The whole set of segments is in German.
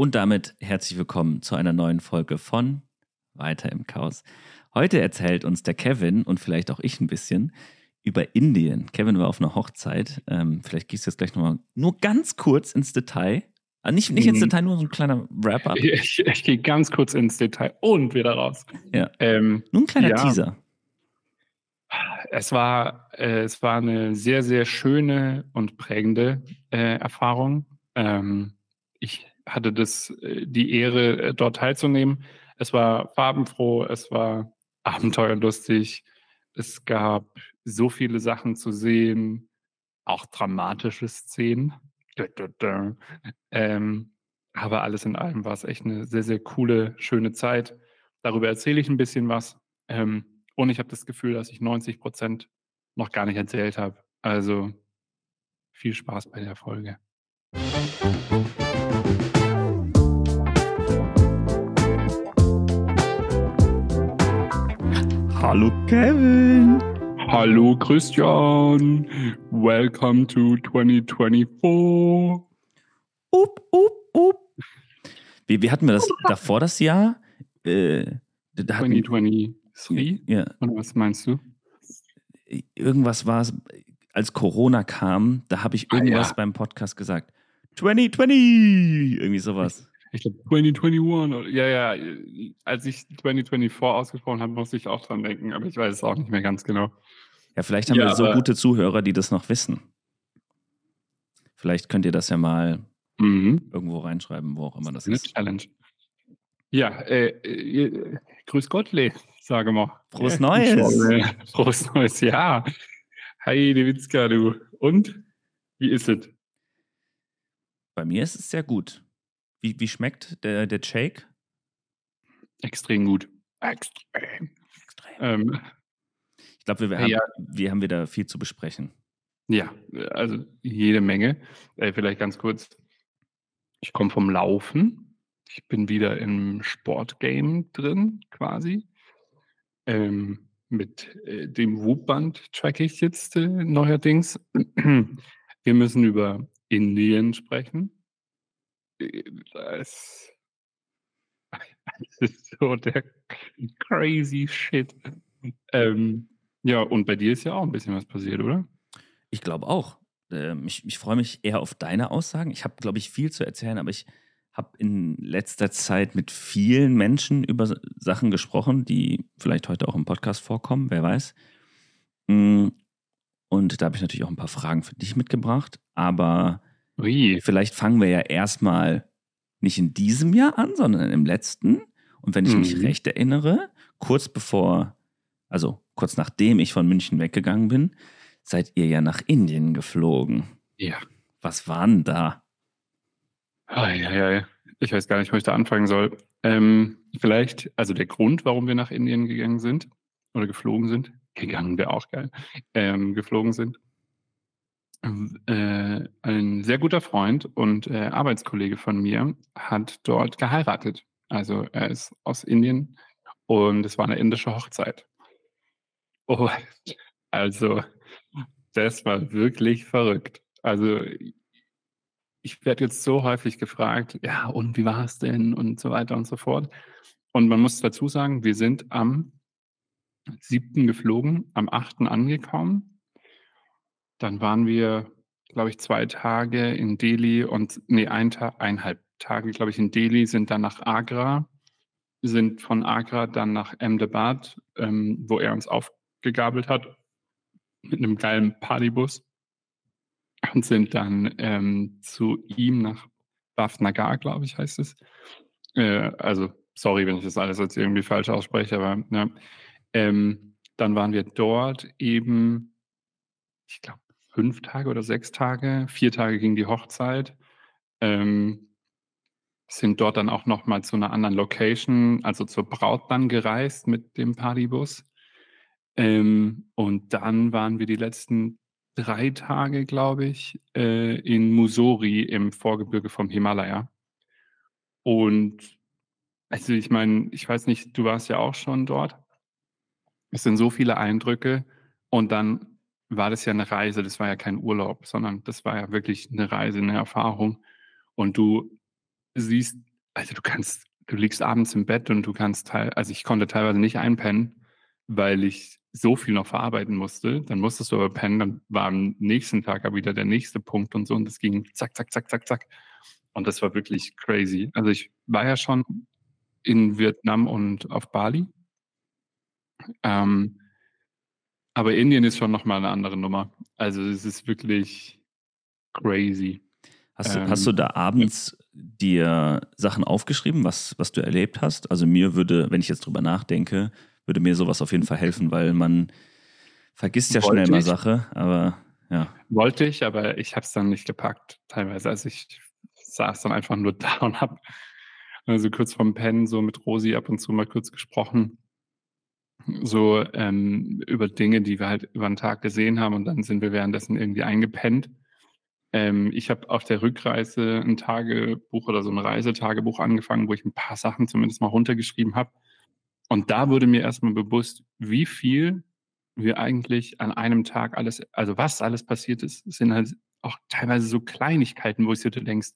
Und damit herzlich willkommen zu einer neuen Folge von Weiter im Chaos. Heute erzählt uns der Kevin und vielleicht auch ich ein bisschen über Indien. Kevin war auf einer Hochzeit. Ähm, vielleicht gehst du jetzt gleich nochmal nur ganz kurz ins Detail. Ah, nicht, nicht ins Mhm. Detail, nur so ein kleiner Wrap-up. Ich, ich gehe ganz kurz ins Detail und wieder raus. Ja. Ähm, Nur ein kleiner Ja. Teaser. es, war, äh, es war eine sehr, sehr schöne und prägende äh, Erfahrung. Ähm, ich hatte das, äh, die Ehre, äh, dort teilzunehmen. Es war farbenfroh, es war abenteuerlustig. Es gab so viele Sachen zu sehen, auch dramatische Szenen. Ähm, aber alles in allem war es echt eine sehr, sehr coole, schöne Zeit. Darüber erzähle ich ein bisschen was. Ähm, und ich habe das Gefühl, dass ich 90 Prozent noch gar nicht erzählt habe. Also viel Spaß bei der Folge. Hallo Kevin. Hallo Christian, welcome to 2024. Up, up, up. Wie, wie hatten wir das davor das Jahr? Äh, da hatten, 2023? ja, Oder was meinst du? irgendwas war es, als Corona kam, da habe ich Ah, irgendwas ja. beim Podcast gesagt. 2020! Irgendwie sowas. Ich glaube 2021. Oder, ja, ja, als ich 2024 ausgesprochen habe, musste ich auch dran denken, aber ich weiß es auch nicht mehr ganz genau. Ja, vielleicht haben Ja, wir so gute Zuhörer, die das noch wissen. Vielleicht könnt ihr das ja mal Mhm. irgendwo reinschreiben, wo auch immer das Eine ist. Challenge. Ja, äh, äh, grüß Gottle, sage mal. Ja, Neues. schon, äh, Neues Jahr. Hi, Dewitzka, du. Und? Wie ist es? Bei mir ist es sehr gut. Wie, wie schmeckt der, der Shake? Extrem gut. Extrem. Ähm, Ich glaube, wir, haben, Ja. wir haben wieder viel zu besprechen. ja, also jede Menge. Äh, vielleicht ganz kurz. Ich komme vom Laufen. Ich bin wieder im Sportgame drin, quasi. Ähm, mit äh, dem Whoop-Band track ich jetzt äh, neuerdings. Wir müssen über Indien sprechen. Das, das ist so der crazy shit. Ähm, ja, und bei dir ist ja auch ein bisschen was passiert, oder? Ich glaube auch. Ähm, ich ich freue mich eher auf deine Aussagen. Ich habe, glaube ich, viel zu erzählen, aber ich habe in letzter Zeit mit vielen Menschen über Sachen gesprochen, die vielleicht heute auch im Podcast vorkommen, wer weiß. Mm, Und da habe ich natürlich auch ein paar Fragen für dich mitgebracht. Aber Ui. vielleicht fangen wir ja erstmal nicht in diesem Jahr an, sondern im letzten. Und wenn ich mich Mhm. recht erinnere, kurz bevor, also kurz nachdem ich von München weggegangen bin, seid ihr ja nach Indien geflogen. Ja. Was war denn da? Ei, ei, ei. Ich weiß gar nicht, wo ich da anfangen soll. Ähm, vielleicht, also der Grund, warum wir nach Indien gegangen sind oder geflogen sind, gegangen wäre auch geil, ähm, geflogen sind. Äh, ein sehr guter Freund und äh, Arbeitskollege von mir hat dort geheiratet. Also er ist aus Indien und es war eine indische Hochzeit. Oh, also das war wirklich verrückt. Also ich werde jetzt so häufig gefragt, ja, und wie war es denn und so weiter und so fort. Und man muss dazu sagen, wir sind am 7. geflogen, am 8. angekommen. Dann waren wir, glaube ich, zwei Tage in Delhi und, nee, ein Tag, eineinhalb Tage, glaube ich, in Delhi, sind dann nach Agra, sind von Agra dann nach Ahmedabad, ähm, wo er uns aufgegabelt hat, mit einem geilen Partybus und sind dann ähm, zu ihm nach Bhavnagar, glaube ich, heißt es. Äh, also, sorry, wenn ich das alles jetzt irgendwie falsch ausspreche, aber ja. Ähm, dann waren wir dort eben, ich glaube, fünf Tage oder sechs Tage. Vier Tage ging die Hochzeit. Ähm, sind dort dann auch noch mal zu einer anderen Location, also zur Braut dann gereist mit dem Partybus. Ähm, und dann waren wir die letzten drei Tage, glaube ich, äh, in Mussoorie im Vorgebirge vom Himalaya. Und also ich meine, ich weiß nicht, du warst ja auch schon dort. Es sind so viele Eindrücke und dann war das ja eine Reise, das war ja kein Urlaub, sondern das war ja wirklich eine Reise, eine Erfahrung. Und du siehst also, du kannst du liegst abends im Bett und du kannst teil also, ich konnte teilweise nicht einpennen, weil ich so viel noch verarbeiten musste. Dann musstest du aber pennen, dann war am nächsten Tag aber wieder der nächste Punkt und so und das ging zack, zack, zack, zack, zack. Und das war wirklich crazy. Also, ich war ja schon in Vietnam und auf Bali. Ähm, aber Indien ist schon noch mal 'ne andere Nummer. Also, es ist wirklich crazy. Hast du hast du Ähm, da abends dir Sachen aufgeschrieben, was was du erlebt hast? Also, mir würde, wenn ich jetzt drüber nachdenke, würde mir so was auf jeden Fall helfen, weil man vergisst ja schnell mal ich. Sache, aber ja. Wollte ich, aber ich habe es dann nicht gepackt teilweise. Also, ich saß dann einfach nur da und habe also, kurz vorm Pennen so mit Rosi ab und zu mal kurz gesprochen so, ähm, über Dinge, die wir halt über 'n Tag gesehen haben und dann sind wir währenddessen irgendwie eingepennt. Ähm, ich habe auf der Rückreise 'n Tagebuch oder so 'n Reisetagebuch angefangen, wo ich 'n paar Sachen zumindest mal runtergeschrieben habe. Und da wurde mir erst mal bewusst, wie viel wir eigentlich an einem Tag alles also, was alles passiert ist. Sind halt auch teilweise so Kleinigkeiten, wo sich du denkst: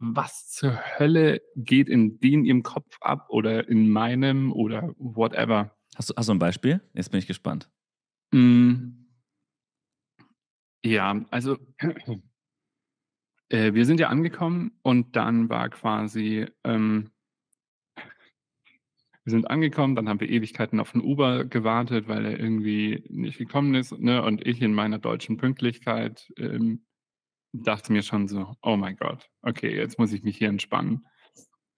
„Was zur Hölle geht in den ihrem Kopf ab oder in meinem oder whatever?“ Hast du hast du 'n Beispiel? Jetzt bin ich gespannt. Hm. Ja, also äh, wir sind ja angekommen und dann war quasi, ähm wir sind angekommen, dann haben wir Ewigkeiten auf 'n Uber gewartet, weil er irgendwie nicht gekommen ist, ne? Und ich in meiner deutschen Pünktlichkeit, ähm, dachte mir schon so: „Oh mein Gott, okay, jetzt muss ich mich hier entspannen“,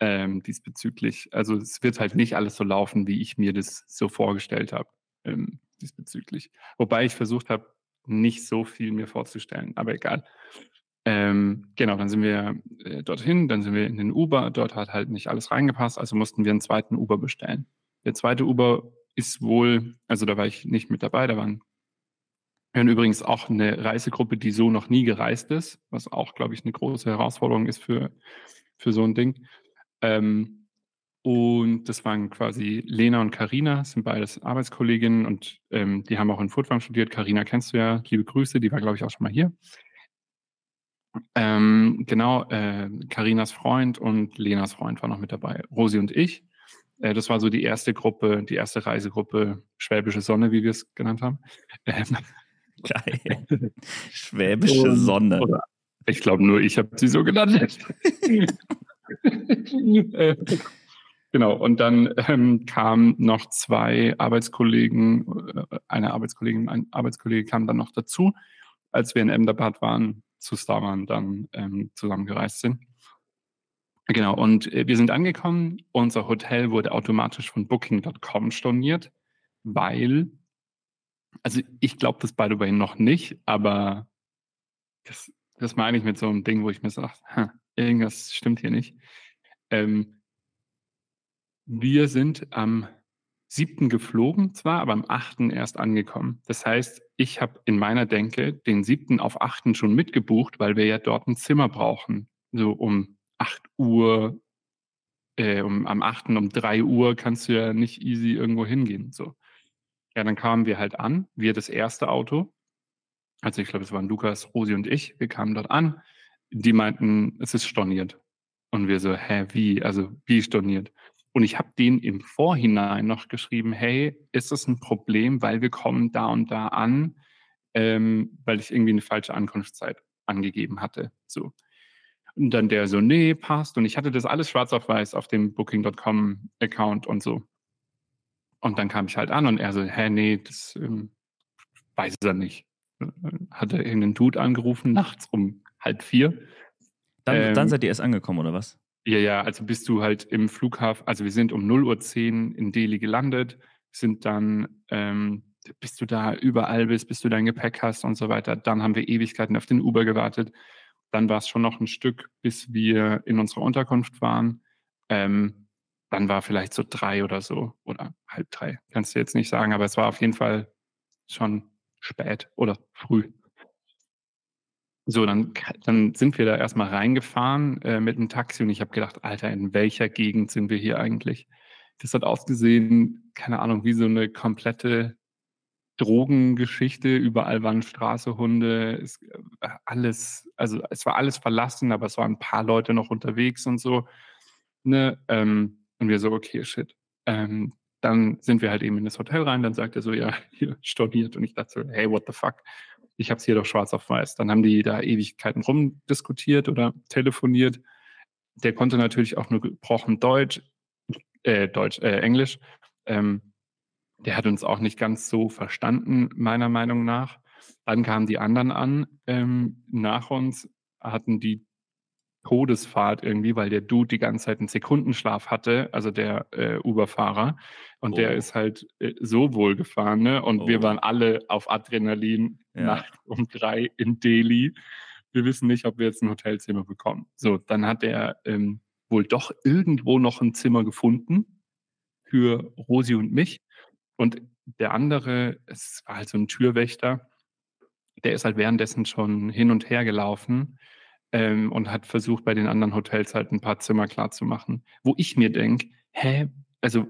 ähm, diesbezüglich. Also, es wird halt nicht alles so laufen, wie ich mir das so vorgestellt habe, ähm, diesbezüglich. Wobei ich versucht habe, nicht so viel mir vorzustellen, aber egal. Ähm, genau, dann sind wir, äh, dorthin, dann sind wir in den Uber. Dort hat halt nicht alles reingepasst, also mussten wir 'n zweiten Uber bestellen. Der zweite Uber ist wohl also, da war ich nicht mit dabei, da waren waren übrigens auch 'ne Reisegruppe, die so noch nie gereist ist, was auch, glaube ich, 'ne große Herausforderung ist für für so 'n Ding. Ähm, und das waren quasi Lena und Carina, sind beides Arbeitskolleginnen und, ähm, die haben auch in Furtwangen studiert. Carina kennst du ja, liebe Grüße, die war, glaube ich, auch schon mal hier. Ähm, genau, äh, Carinas Freund und Lenas Freund war noch mit dabei, Rosi und ich. Äh, das war so die 1. Gruppe die 1. Reisegruppe Schwäbische Sonne, wie wir's genannt haben. Ähm. Geil. Schwäbische Und Sonne. oder ich glaube, nur ich habe sie so genannt. Genau, und dann, ähm, kamen noch 2 Arbeitskollegen äh, eine Arbeitskollegin, ein Arbeitskollege kam dann noch dazu, als wir in Ahmedabad waren, zu Starman dann, ähm, zusammengereist sind. Genau, und, äh, wir sind angekommen. Unser Hotel wurde automatisch von Booking.com storniert, weil also, ich glaube das by the way noch nicht, aber das das meine ich mit so 'nem Ding, wo ich mir sage: „Ha, irgendwas stimmt hier nicht.“ Ähm wir sind am 7. geflogen zwar, aber am 8. erst angekommen. Das heißt, ich habe in meiner Denke den 7. auf 8. schon mitgebucht, weil wir ja dort 'n Zimmer brauchen. So um 8:00 äh, um am 8. um 3:00 kannst du ja nicht easy irgendwo hingehen, so. Ja, dann kamen wir halt an, wir das 1. Auto. Also, ich glaube, es waren Lukas, Rosi und ich. Wir kamen dort an. Die meinten, es ist storniert. Und wir so: „Hä, wie? Also, wie storniert?“ Und ich habe denen im Vorhinein noch geschrieben: „Hey, ist das 'n Problem, weil wir kommen da und da an?“ Ähm, weil ich irgendwie 'ne falsche Ankunftszeit angegeben hatte, so. Und dann der so: „Ne, passt.“ Und ich hatte das alles schwarz auf weiß auf dem Booking.com Account und so. Und dann kam ich halt an und er so: „Hä, ne, das, ähm, weiß er nicht.“ Äh, äh, hat er irgend 'nen Dude angerufen nachts um 3:30. Dann dann Ähm seid ihr erst angekommen oder was? Ja, ja, also, bis du halt im Flughaf also, wir sind um 0:10 in Delhi gelandet, sind dann, ähm bis du da überall bist, bis du dein Gepäck hast und so weiter. Dann haben wir Ewigkeiten auf den Uber gewartet. Dann war's schon noch 'n Stück, bis wir in unserer Unterkunft waren. Ähm, dann war vielleicht so 3 oder so oder 2:30. Kann's dir jetzt nicht sagen, aber es war auf jeden Fall schon spät oder früh. So, dann dann sind wir da erst mal reingefahren, äh, mit 'm Taxi und ich habe gedacht: „Alter, in welcher Gegend sind wir hier eigentlich?“ Das hat ausgesehen, keine Ahnung, wie so 'ne komplette Drogengeschichte, überall waren Straßenhunde, es, äh, alles, also es war alles verlassen, aber es waren ein paar Leute noch unterwegs und so. Ne? Ähm, und wir so, okay, shit. Ähm, dann sind wir halt eben in das Hotel rein, dann sagt er so, ja, hier storniert. Und ich dachte so, hey, what the fuck? Ich habe es hier doch schwarz auf weiß. Dann haben die da Ewigkeiten rumdiskutiert oder telefoniert. Der konnte natürlich auch nur gebrochen Deutsch, äh, Deutsch, äh, Englisch. Ähm, der hat uns auch nicht ganz so verstanden, meiner Meinung nach. Dann kamen die anderen an, ähm, nach uns, hatten die Todesfahrt irgendwie, weil der Dude die ganze Zeit einen Sekundenschlaf hatte, also der äh, Uber-Fahrer. Und oh. der ist halt äh, so wohl gefahren, ne? Und oh. wir waren alle auf Adrenalin ja. Nacht um drei in Delhi. Wir wissen nicht, ob wir jetzt ein Hotelzimmer bekommen. So, dann hat er ähm, wohl doch irgendwo noch ein Zimmer gefunden für Rosi und mich. Und der andere, es war halt so ein Türwächter, der ist halt währenddessen schon hin und her gelaufen ähm, und hat versucht, bei den anderen Hotels halt ein paar Zimmer klarzumachen. Wo ich mir denke, hä, also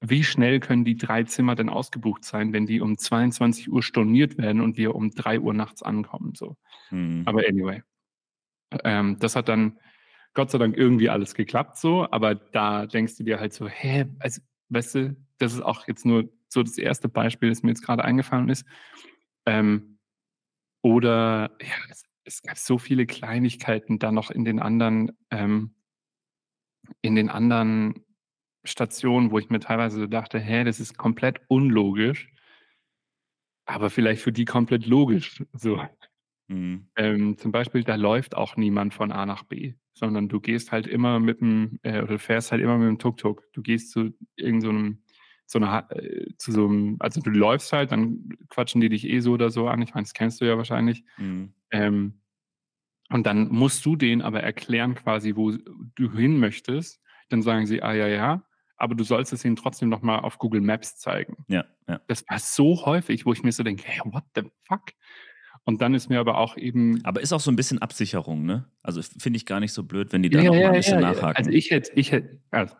wie schnell können die drei Zimmer denn ausgebucht sein, wenn die um 22 Uhr storniert werden und wir um 3 Uhr nachts ankommen? So. Hm. Aber anyway. Ähm, das hat dann Gott sei Dank irgendwie alles geklappt so, aber da denkst du dir halt so, hä, also, weißt du, das ist auch jetzt nur so das erste Beispiel, das mir jetzt gerade eingefallen ist. Ähm, oder ja, es, es, gab so viele Kleinigkeiten da noch in den anderen, ähm, in den anderen Stationen, wo ich mir teilweise so dachte, hä, das ist komplett unlogisch, aber vielleicht für die komplett logisch. So. Mhm. Ähm, zum Beispiel, da läuft auch niemand von A nach B, sondern du gehst halt immer mit dem, äh, oder fährst halt immer mit dem Tuk-Tuk. Du gehst zu irgendeinem so eine, äh, zu so einem, also du läufst halt, dann quatschen die dich eh so oder so an. Ich meine, das kennst du ja wahrscheinlich. Mhm. Ähm, und dann musst du denen aber erklären, quasi, wo du hin möchtest. Dann sagen sie, ah ja, ja, aber du sollst es ihnen trotzdem nochmal auf Google Maps zeigen. Ja, ja. Das war so häufig, wo ich mir so denke, hey, what the fuck? Und dann ist mir aber auch eben. Aber ist auch so ein bisschen Absicherung, ne? Also finde ich gar nicht so blöd, wenn die da ja, nochmal ein bisschen ja, nachhaken. Also ich hätte, ich hätte, also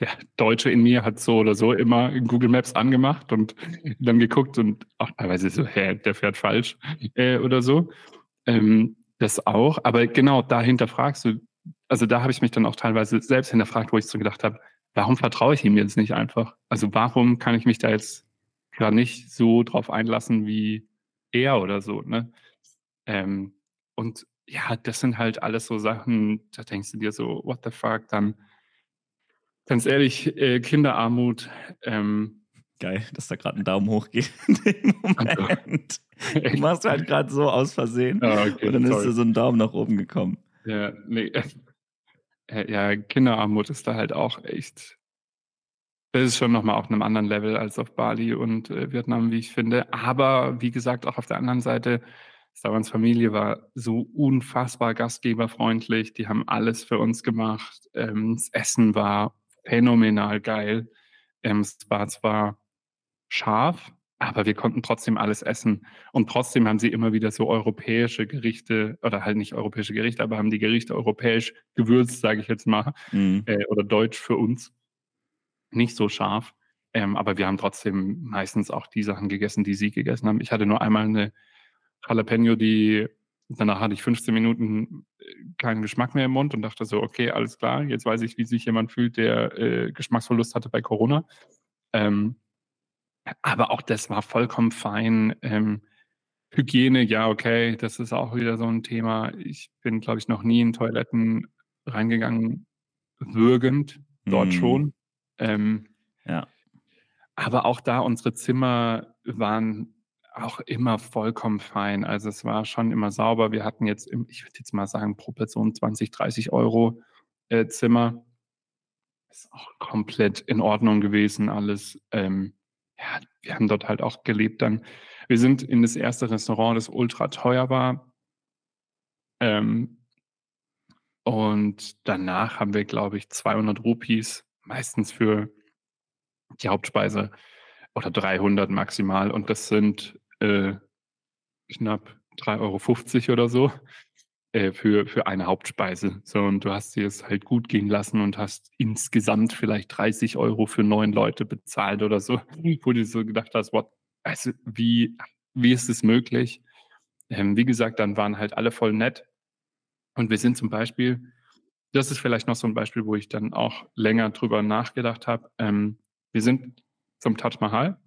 der Deutsche in mir hat so oder so immer Google Maps angemacht und dann geguckt und auch teilweise so, hä, der fährt falsch äh, oder so. Ähm, das auch. Aber genau dahinter fragst du, also da habe ich mich dann auch teilweise selbst hinterfragt, wo ich so gedacht habe, warum vertraue ich ihm jetzt nicht einfach? Also warum kann ich mich da jetzt gerade nicht so drauf einlassen wie er oder so, ne? Ähm, und ja, das sind halt alles so Sachen, da denkst du dir so, what the fuck, dann Ganz ehrlich, äh, Kinderarmut. Ähm, Geil, dass da gerade ein Daumen hoch geht in dem Moment. Also, du machst halt gerade so aus Versehen oh, okay, und dann sorry. ist da so ein Daumen nach oben gekommen. Ja, nee. Äh, ja, Kinderarmut ist da halt auch echt. Das ist schon nochmal auf einem anderen Level als auf Bali und äh, Vietnam, wie ich finde. Aber wie gesagt, auch auf der anderen Seite, Savans Familie war so unfassbar gastgeberfreundlich. Die haben alles für uns gemacht. Ähm, das Essen war phänomenal geil. Ähm, es war zwar scharf, aber wir konnten trotzdem alles essen. Und trotzdem haben sie immer wieder so europäische Gerichte, oder halt nicht europäische Gerichte, aber haben die Gerichte europäisch gewürzt, sage ich jetzt mal, mhm. äh, oder deutsch für uns. Nicht so scharf. Ähm, aber wir haben trotzdem meistens auch die Sachen gegessen, die sie gegessen haben. Ich hatte nur einmal eine Jalapeno, die Danach hatte ich 15 Minuten äh, keinen Geschmack mehr im Mund und dachte so, okay, alles klar, jetzt weiß ich, wie sich jemand fühlt, der äh, Geschmacksverlust hatte bei Corona. Ähm, aber auch das war vollkommen fein. Ähm, Hygiene, ja, okay, das ist auch wieder so ein Thema. Ich bin, glaube ich, noch nie in Toiletten reingegangen, würgend, dort mm. schon. Ähm, ja. Aber auch da, unsere Zimmer waren auch immer vollkommen fein. Also es war schon immer sauber. Wir hatten jetzt, ich würde jetzt mal sagen, pro Person 20, 30 Euro äh, Zimmer. Ist auch komplett in Ordnung gewesen, alles. Ähm, ja, wir haben dort halt auch gelebt dann. Wir sind in das erste Restaurant, das ultra teuer war. Ähm, und danach haben wir, glaube ich, 200 Rupees, meistens für die Hauptspeise oder 300 maximal. Und das sind äh, knapp 3,50 Euro oder so äh, für, für eine Hauptspeise. So, und du hast dir es halt gut gehen lassen und hast insgesamt vielleicht 30 Euro für neun Leute bezahlt oder so, wo du so gedacht hast, what, also wie, wie ist es möglich? Ähm, wie gesagt, dann waren halt alle voll nett. Und wir sind zum Beispiel, das ist vielleicht noch so ein Beispiel, wo ich dann auch länger drüber nachgedacht habe. Ähm, wir sind zum Taj Mahal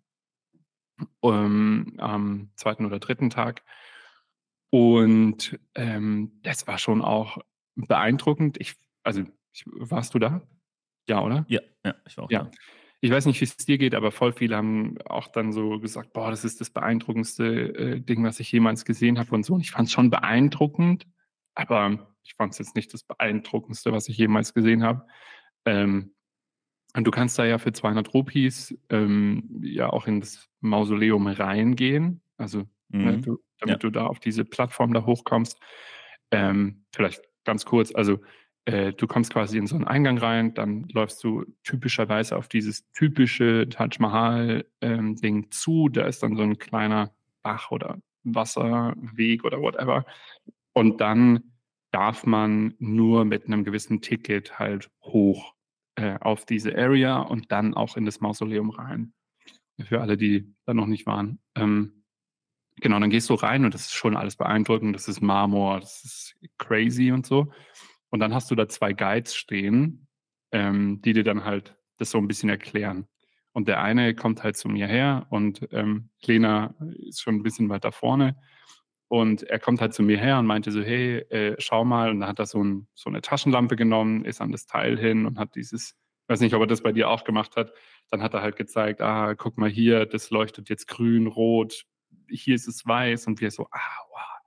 ähm, am zweiten oder dritten Tag. Und ähm, das war schon auch beeindruckend. Ich, also, ich, warst du da? Ja, oder? Ja, ja, ich war auch ja. da. Ich weiß nicht, wie es dir geht, aber voll viele haben auch dann so gesagt, boah, das ist das beeindruckendste äh, Ding, was ich jemals gesehen habe und so. Und ich fand es schon beeindruckend, aber ich fand es jetzt nicht das beeindruckendste, was ich jemals gesehen habe. Ähm, und du kannst da ja für 200 Rupees ähm, ja auch ins Mausoleum reingehen, also mhm. ne, du, damit ja. du da auf diese Plattform da hochkommst. Ähm, vielleicht ganz kurz, also äh, du kommst quasi in so einen Eingang rein, dann läufst du typischerweise auf dieses typische Taj Mahal-Ding ähm, zu. Da ist dann so ein kleiner Bach oder Wasserweg oder whatever. Und dann darf man nur mit einem gewissen Ticket halt hoch äh, auf diese Area und dann auch in das Mausoleum rein. Für alle, die da noch nicht waren. Ähm, genau, dann gehst du rein und das ist schon alles beeindruckend. Das ist Marmor, das ist crazy und so. Und dann hast du da zwei Guides stehen, ähm, die dir dann halt das so ein bisschen erklären. Und der eine kommt halt zu mir her und ähm, Lena ist schon ein bisschen weiter vorne. Und er kommt halt zu mir her und meinte so, hey, äh, schau mal. Und dann hat er so, ein, so, eine Taschenlampe genommen, ist an das Teil hin und hat dieses, weiß nicht, ob er das bei dir auch gemacht hat. Dann hat er halt gezeigt, ah, guck mal hier, das leuchtet jetzt grün, rot, hier ist es weiß. Und wir so, ah, wow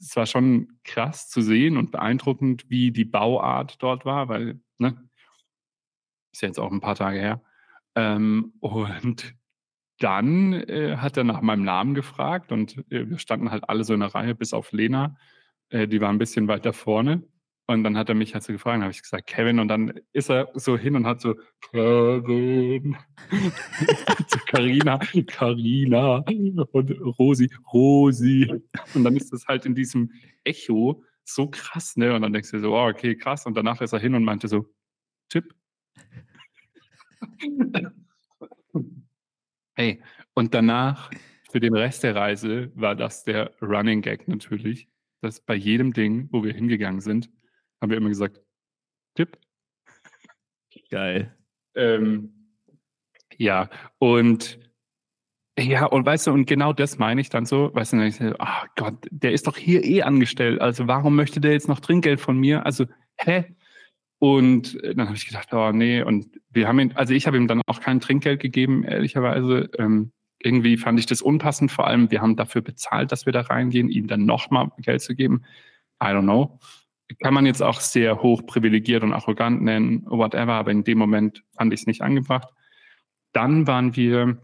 es war schon krass zu sehen und beeindruckend, wie die Bauart dort war, weil, ne, ist ja jetzt auch ein paar Tage her. Ähm, und dann äh, hat er nach meinem Namen gefragt und äh, wir standen halt alle so in der Reihe, bis auf Lena. Äh, die war ein bisschen weiter vorne. Und dann hat er mich halt so gefragt, habe ich gesagt, Kevin. Und dann ist er so hin und hat so, Kevin. zu Carina, Carina und Rosi, Rosi. Und dann ist das halt in diesem Echo so krass, ne? Und dann denkst du so, oh, okay, krass. Und danach ist er hin und meinte so, Tipp. hey, und danach, für den Rest der Reise, war das der Running Gag natürlich, dass bei jedem Ding, wo wir hingegangen sind, haben wir immer gesagt, Tipp. Geil. Ähm, ja, und ja, und weißt du, und genau das meine ich dann so, weißt du, dann ich so, oh Gott, der ist doch hier eh angestellt, also warum möchte der jetzt noch Trinkgeld von mir? Also, hä? Und äh, dann habe ich gedacht, oh nee, und wir haben ihn, also ich habe ihm dann auch kein Trinkgeld gegeben, ehrlicherweise. Ähm, irgendwie fand ich das unpassend, vor allem wir haben dafür bezahlt, dass wir da reingehen, ihm dann nochmal Geld zu geben. I don't know kann man jetzt auch sehr hoch privilegiert und arrogant nennen, whatever, aber in dem Moment fand ich es nicht angebracht. Dann waren wir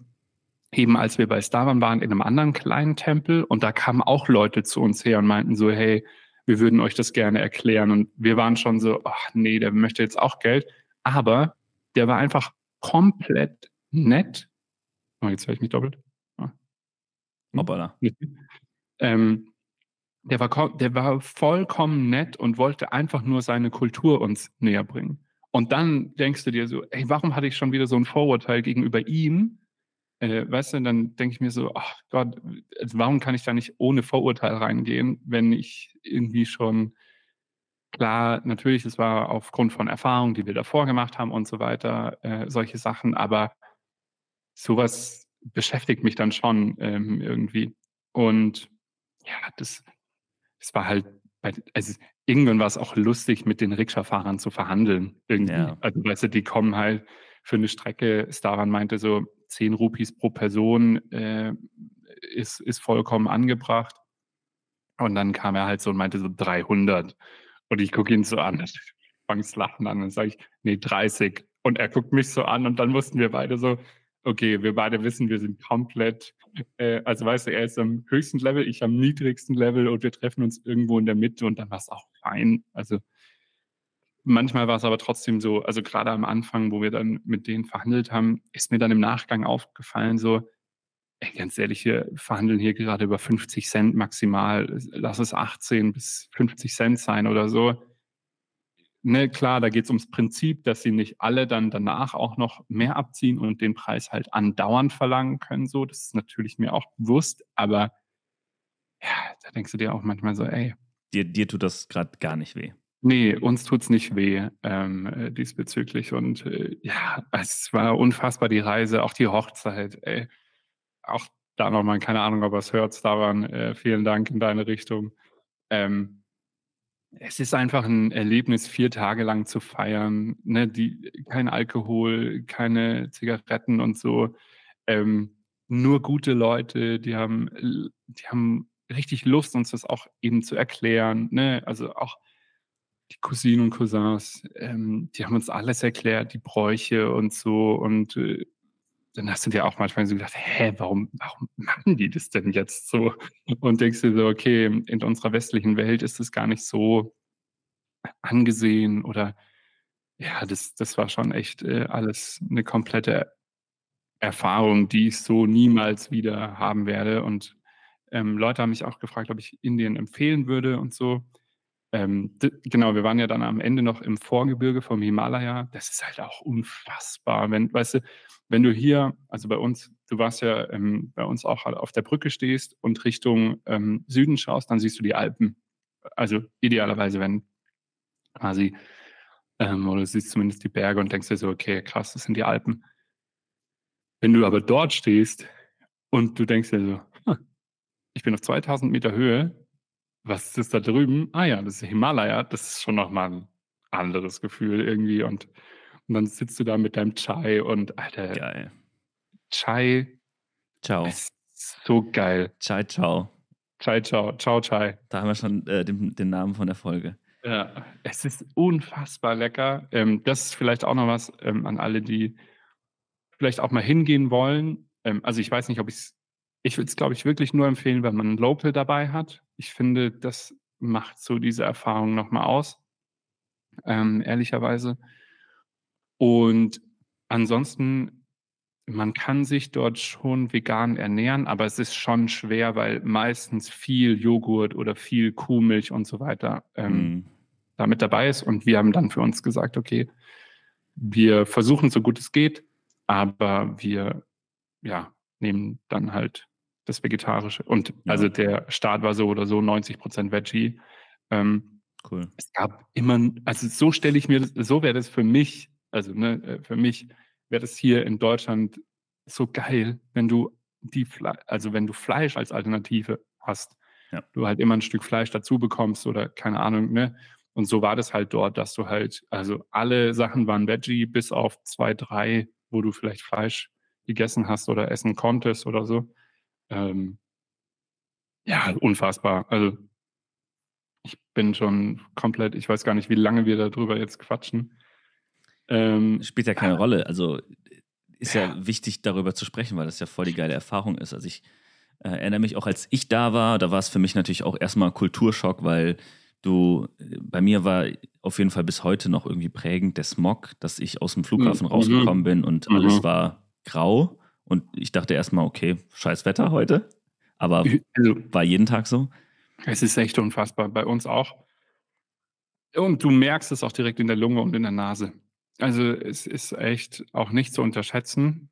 eben, als wir bei Starban waren, in einem anderen kleinen Tempel und da kamen auch Leute zu uns her und meinten so, hey, wir würden euch das gerne erklären. Und wir waren schon so, ach nee, der möchte jetzt auch Geld. Aber der war einfach komplett nett. Oh, jetzt höre ich mich doppelt. Oh. Hoppala. Ähm, der war, der war vollkommen nett und wollte einfach nur seine Kultur uns näher bringen. Und dann denkst du dir so, ey, warum hatte ich schon wieder so ein Vorurteil gegenüber ihm? Äh, weißt du, dann denke ich mir so, ach Gott, also warum kann ich da nicht ohne Vorurteil reingehen, wenn ich irgendwie schon klar, natürlich, es war aufgrund von Erfahrungen, die wir davor gemacht haben und so weiter, äh, solche Sachen, aber sowas beschäftigt mich dann schon ähm, irgendwie. Und ja, das, es war halt, also irgendwann war es auch lustig, mit den Rikscha-Fahrern zu verhandeln. Irgendwie. Ja. Also, weißt du, die kommen halt für eine Strecke, Staran meinte so, 10 Rupees pro Person äh, ist, ist vollkommen angebracht. Und dann kam er halt so und meinte so 300. Und ich gucke ihn so an, das Lachen an und sage ich, nee, 30. Und er guckt mich so an und dann mussten wir beide so, okay, wir beide wissen, wir sind komplett, äh, also weißt du, er ist am höchsten Level, ich am niedrigsten Level und wir treffen uns irgendwo in der Mitte und dann war es auch fein. Also manchmal war es aber trotzdem so, also gerade am Anfang, wo wir dann mit denen verhandelt haben, ist mir dann im Nachgang aufgefallen, so, ey, ganz ehrlich, wir verhandeln hier gerade über 50 Cent maximal, lass es 18 bis 50 Cent sein oder so. Ne, klar, da geht es ums Prinzip, dass sie nicht alle dann danach auch noch mehr abziehen und den Preis halt andauernd verlangen können. So, das ist natürlich mir auch bewusst, aber ja, da denkst du dir auch manchmal so, ey. Dir, dir tut das gerade gar nicht weh. Nee, uns tut es nicht weh ähm, äh, diesbezüglich. Und äh, ja, es war unfassbar die Reise, auch die Hochzeit. Ey. Auch da nochmal, keine Ahnung, ob er es hört, daran äh, vielen Dank in deine Richtung. Ähm, es ist einfach ein Erlebnis, vier Tage lang zu feiern. Ne? Die, kein Alkohol, keine Zigaretten und so. Ähm, nur gute Leute, die haben, die haben richtig Lust, uns das auch eben zu erklären. Ne? Also auch die Cousinen und Cousins, ähm, die haben uns alles erklärt, die Bräuche und so. Und äh, dann hast du dir auch manchmal so gedacht, hä, warum, warum machen die das denn jetzt so? Und denkst dir so, okay, in unserer westlichen Welt ist das gar nicht so angesehen oder ja, das, das war schon echt äh, alles eine komplette Erfahrung, die ich so niemals wieder haben werde. Und ähm, Leute haben mich auch gefragt, ob ich Indien empfehlen würde und so. Ähm, genau, wir waren ja dann am Ende noch im Vorgebirge vom Himalaya. Das ist halt auch unfassbar. Wenn, weißt du, wenn du hier, also bei uns, du warst ja ähm, bei uns auch auf der Brücke stehst und Richtung ähm, Süden schaust, dann siehst du die Alpen. Also idealerweise, wenn quasi, ähm, oder du siehst zumindest die Berge und denkst dir so, okay, krass, das sind die Alpen. Wenn du aber dort stehst und du denkst dir so, ich bin auf 2000 Meter Höhe, was ist das da drüben? Ah ja, das ist Himalaya. Das ist schon nochmal ein anderes Gefühl irgendwie. Und, und dann sitzt du da mit deinem Chai und Alter. Geil. Chai. Ciao. Ist so geil. Chai, ciao. Chai, ciao. Ciao, Chai. Da haben wir schon äh, den, den, Namen von der Folge. Ja, es ist unfassbar lecker. Ähm, das ist vielleicht auch noch was ähm, an alle, die vielleicht auch mal hingehen wollen. Ähm, also ich weiß nicht, ob ich es ich würde es, glaube ich, wirklich nur empfehlen, wenn man ein Local dabei hat. Ich finde, das macht so diese Erfahrung nochmal aus, ähm, ehrlicherweise. Und ansonsten, man kann sich dort schon vegan ernähren, aber es ist schon schwer, weil meistens viel Joghurt oder viel Kuhmilch und so weiter ähm, mm. damit dabei ist. Und wir haben dann für uns gesagt, okay, wir versuchen so gut es geht, aber wir ja, nehmen dann halt das Vegetarische. Und ja. also der Start war so oder so 90 Prozent Veggie. Ähm, cool. Es gab immer, also so stelle ich mir das, so wäre das für mich, also ne, äh, für mich wäre das hier in Deutschland so geil, wenn du die, Fle also wenn du Fleisch als Alternative hast. Ja. Du halt immer ein Stück Fleisch dazu bekommst oder keine Ahnung, ne? Und so war das halt dort, dass du halt, also alle Sachen waren Veggie, bis auf zwei, drei, wo du vielleicht Fleisch gegessen hast oder essen konntest oder so. Ähm, ja, unfassbar. Also ich bin schon komplett, ich weiß gar nicht, wie lange wir darüber jetzt quatschen. Ähm, Spielt ja keine äh, Rolle. Also ist ja, ja, wichtig, darüber zu sprechen, weil das ja voll die geile Erfahrung ist. Also ich äh, erinnere mich auch, als ich da war, da war es für mich natürlich auch erstmal Kulturschock, weil du, bei mir war auf jeden Fall bis heute noch irgendwie prägend der Smog, dass ich aus dem Flughafen mhm. rausgekommen bin und mhm. alles war grau. Und ich dachte erstmal, okay, scheiß Wetter heute. Aber also, war jeden Tag so. Es ist echt unfassbar. Bei uns auch. Und du merkst es auch direkt in der Lunge und in der Nase. Also es ist echt auch nicht zu unterschätzen.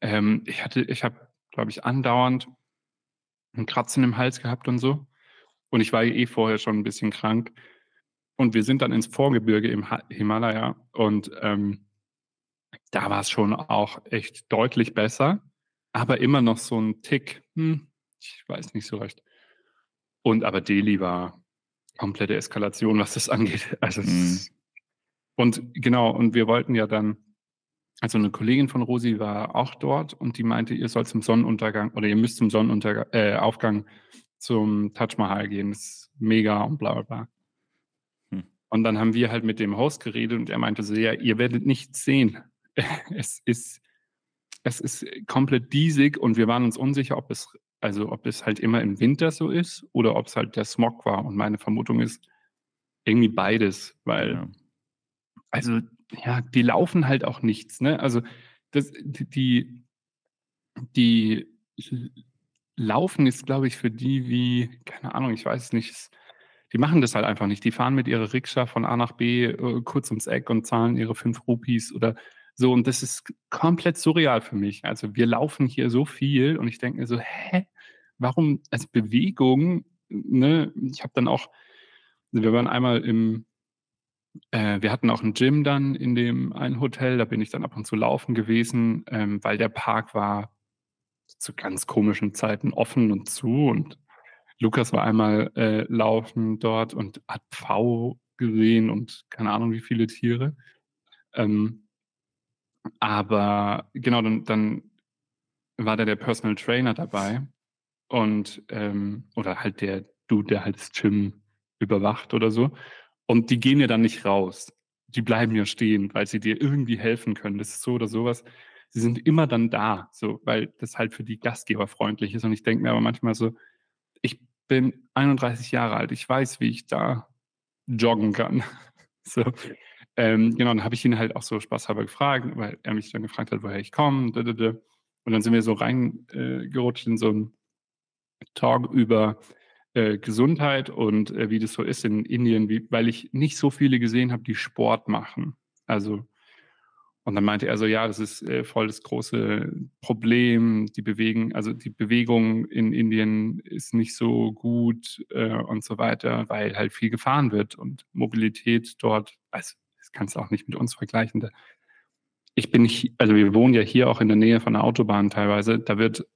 Ähm, ich hatte, ich habe, glaube ich, andauernd ein Kratzen im Hals gehabt und so. Und ich war eh vorher schon ein bisschen krank. Und wir sind dann ins Vorgebirge im Himalaya und ähm, da war es schon auch echt deutlich besser, aber immer noch so ein Tick, hm, ich weiß nicht so recht. Und aber Delhi war komplette Eskalation, was das angeht. Also mhm. und genau, und wir wollten ja dann, also eine Kollegin von Rosi war auch dort und die meinte, ihr sollt zum Sonnenuntergang oder ihr müsst zum Sonnenaufgang äh, zum Taj Mahal gehen. Das ist mega und bla bla bla. Hm. Und dann haben wir halt mit dem Host geredet und er meinte so, ja, ihr werdet nichts sehen. es ist, es ist komplett diesig und wir waren uns unsicher, ob es, also ob es halt immer im Winter so ist oder ob es halt der Smog war. Und meine Vermutung ist irgendwie beides, weil, ja. also, ja, die laufen halt auch nichts, ne? Also, das, die, die Laufen ist, glaube ich, für die wie, keine Ahnung, ich weiß es nicht, die machen das halt einfach nicht. Die fahren mit ihrer Rikscha von A nach B äh, kurz ums Eck und zahlen ihre fünf Rupees oder so. Und das ist komplett surreal für mich. Also wir laufen hier so viel und ich denke mir so, hä, warum als Bewegung, ne? Ich habe dann auch, wir waren einmal im, äh, wir hatten auch ein Gym dann in dem einen Hotel, da bin ich dann ab und zu laufen gewesen, ähm, weil der Park war zu ganz komischen Zeiten offen und zu und Lukas war einmal äh, laufen dort und hat Pfau gesehen und keine Ahnung wie viele Tiere. Ähm, aber genau, dann, dann war da der Personal Trainer dabei und ähm, oder halt der Dude, der halt das Gym überwacht oder so. Und die gehen ja dann nicht raus. Die bleiben ja stehen, weil sie dir irgendwie helfen können. Das ist so oder sowas. Sie sind immer dann da, so, weil das halt für die Gastgeber freundlich ist. Und ich denke mir aber manchmal so, ich bin 31 Jahre alt, ich weiß, wie ich da joggen kann. so. Ähm, genau, dann habe ich ihn halt auch so spaßhalber gefragt, weil er mich dann gefragt hat, woher ich komme. Und dann sind wir so reingerutscht äh, in so ein Talk über äh, Gesundheit und äh, wie das so ist in Indien, wie, weil ich nicht so viele gesehen habe, die Sport machen. Also, und dann meinte er so, ja, das ist äh, voll das große Problem. Die bewegen, also die Bewegung in Indien ist nicht so gut äh, und so weiter, weil halt viel gefahren wird und Mobilität dort, also das kannst du auch nicht mit uns vergleichen. Ich bin nicht, also wir wohnen ja hier auch in der Nähe von der Autobahn teilweise, da wird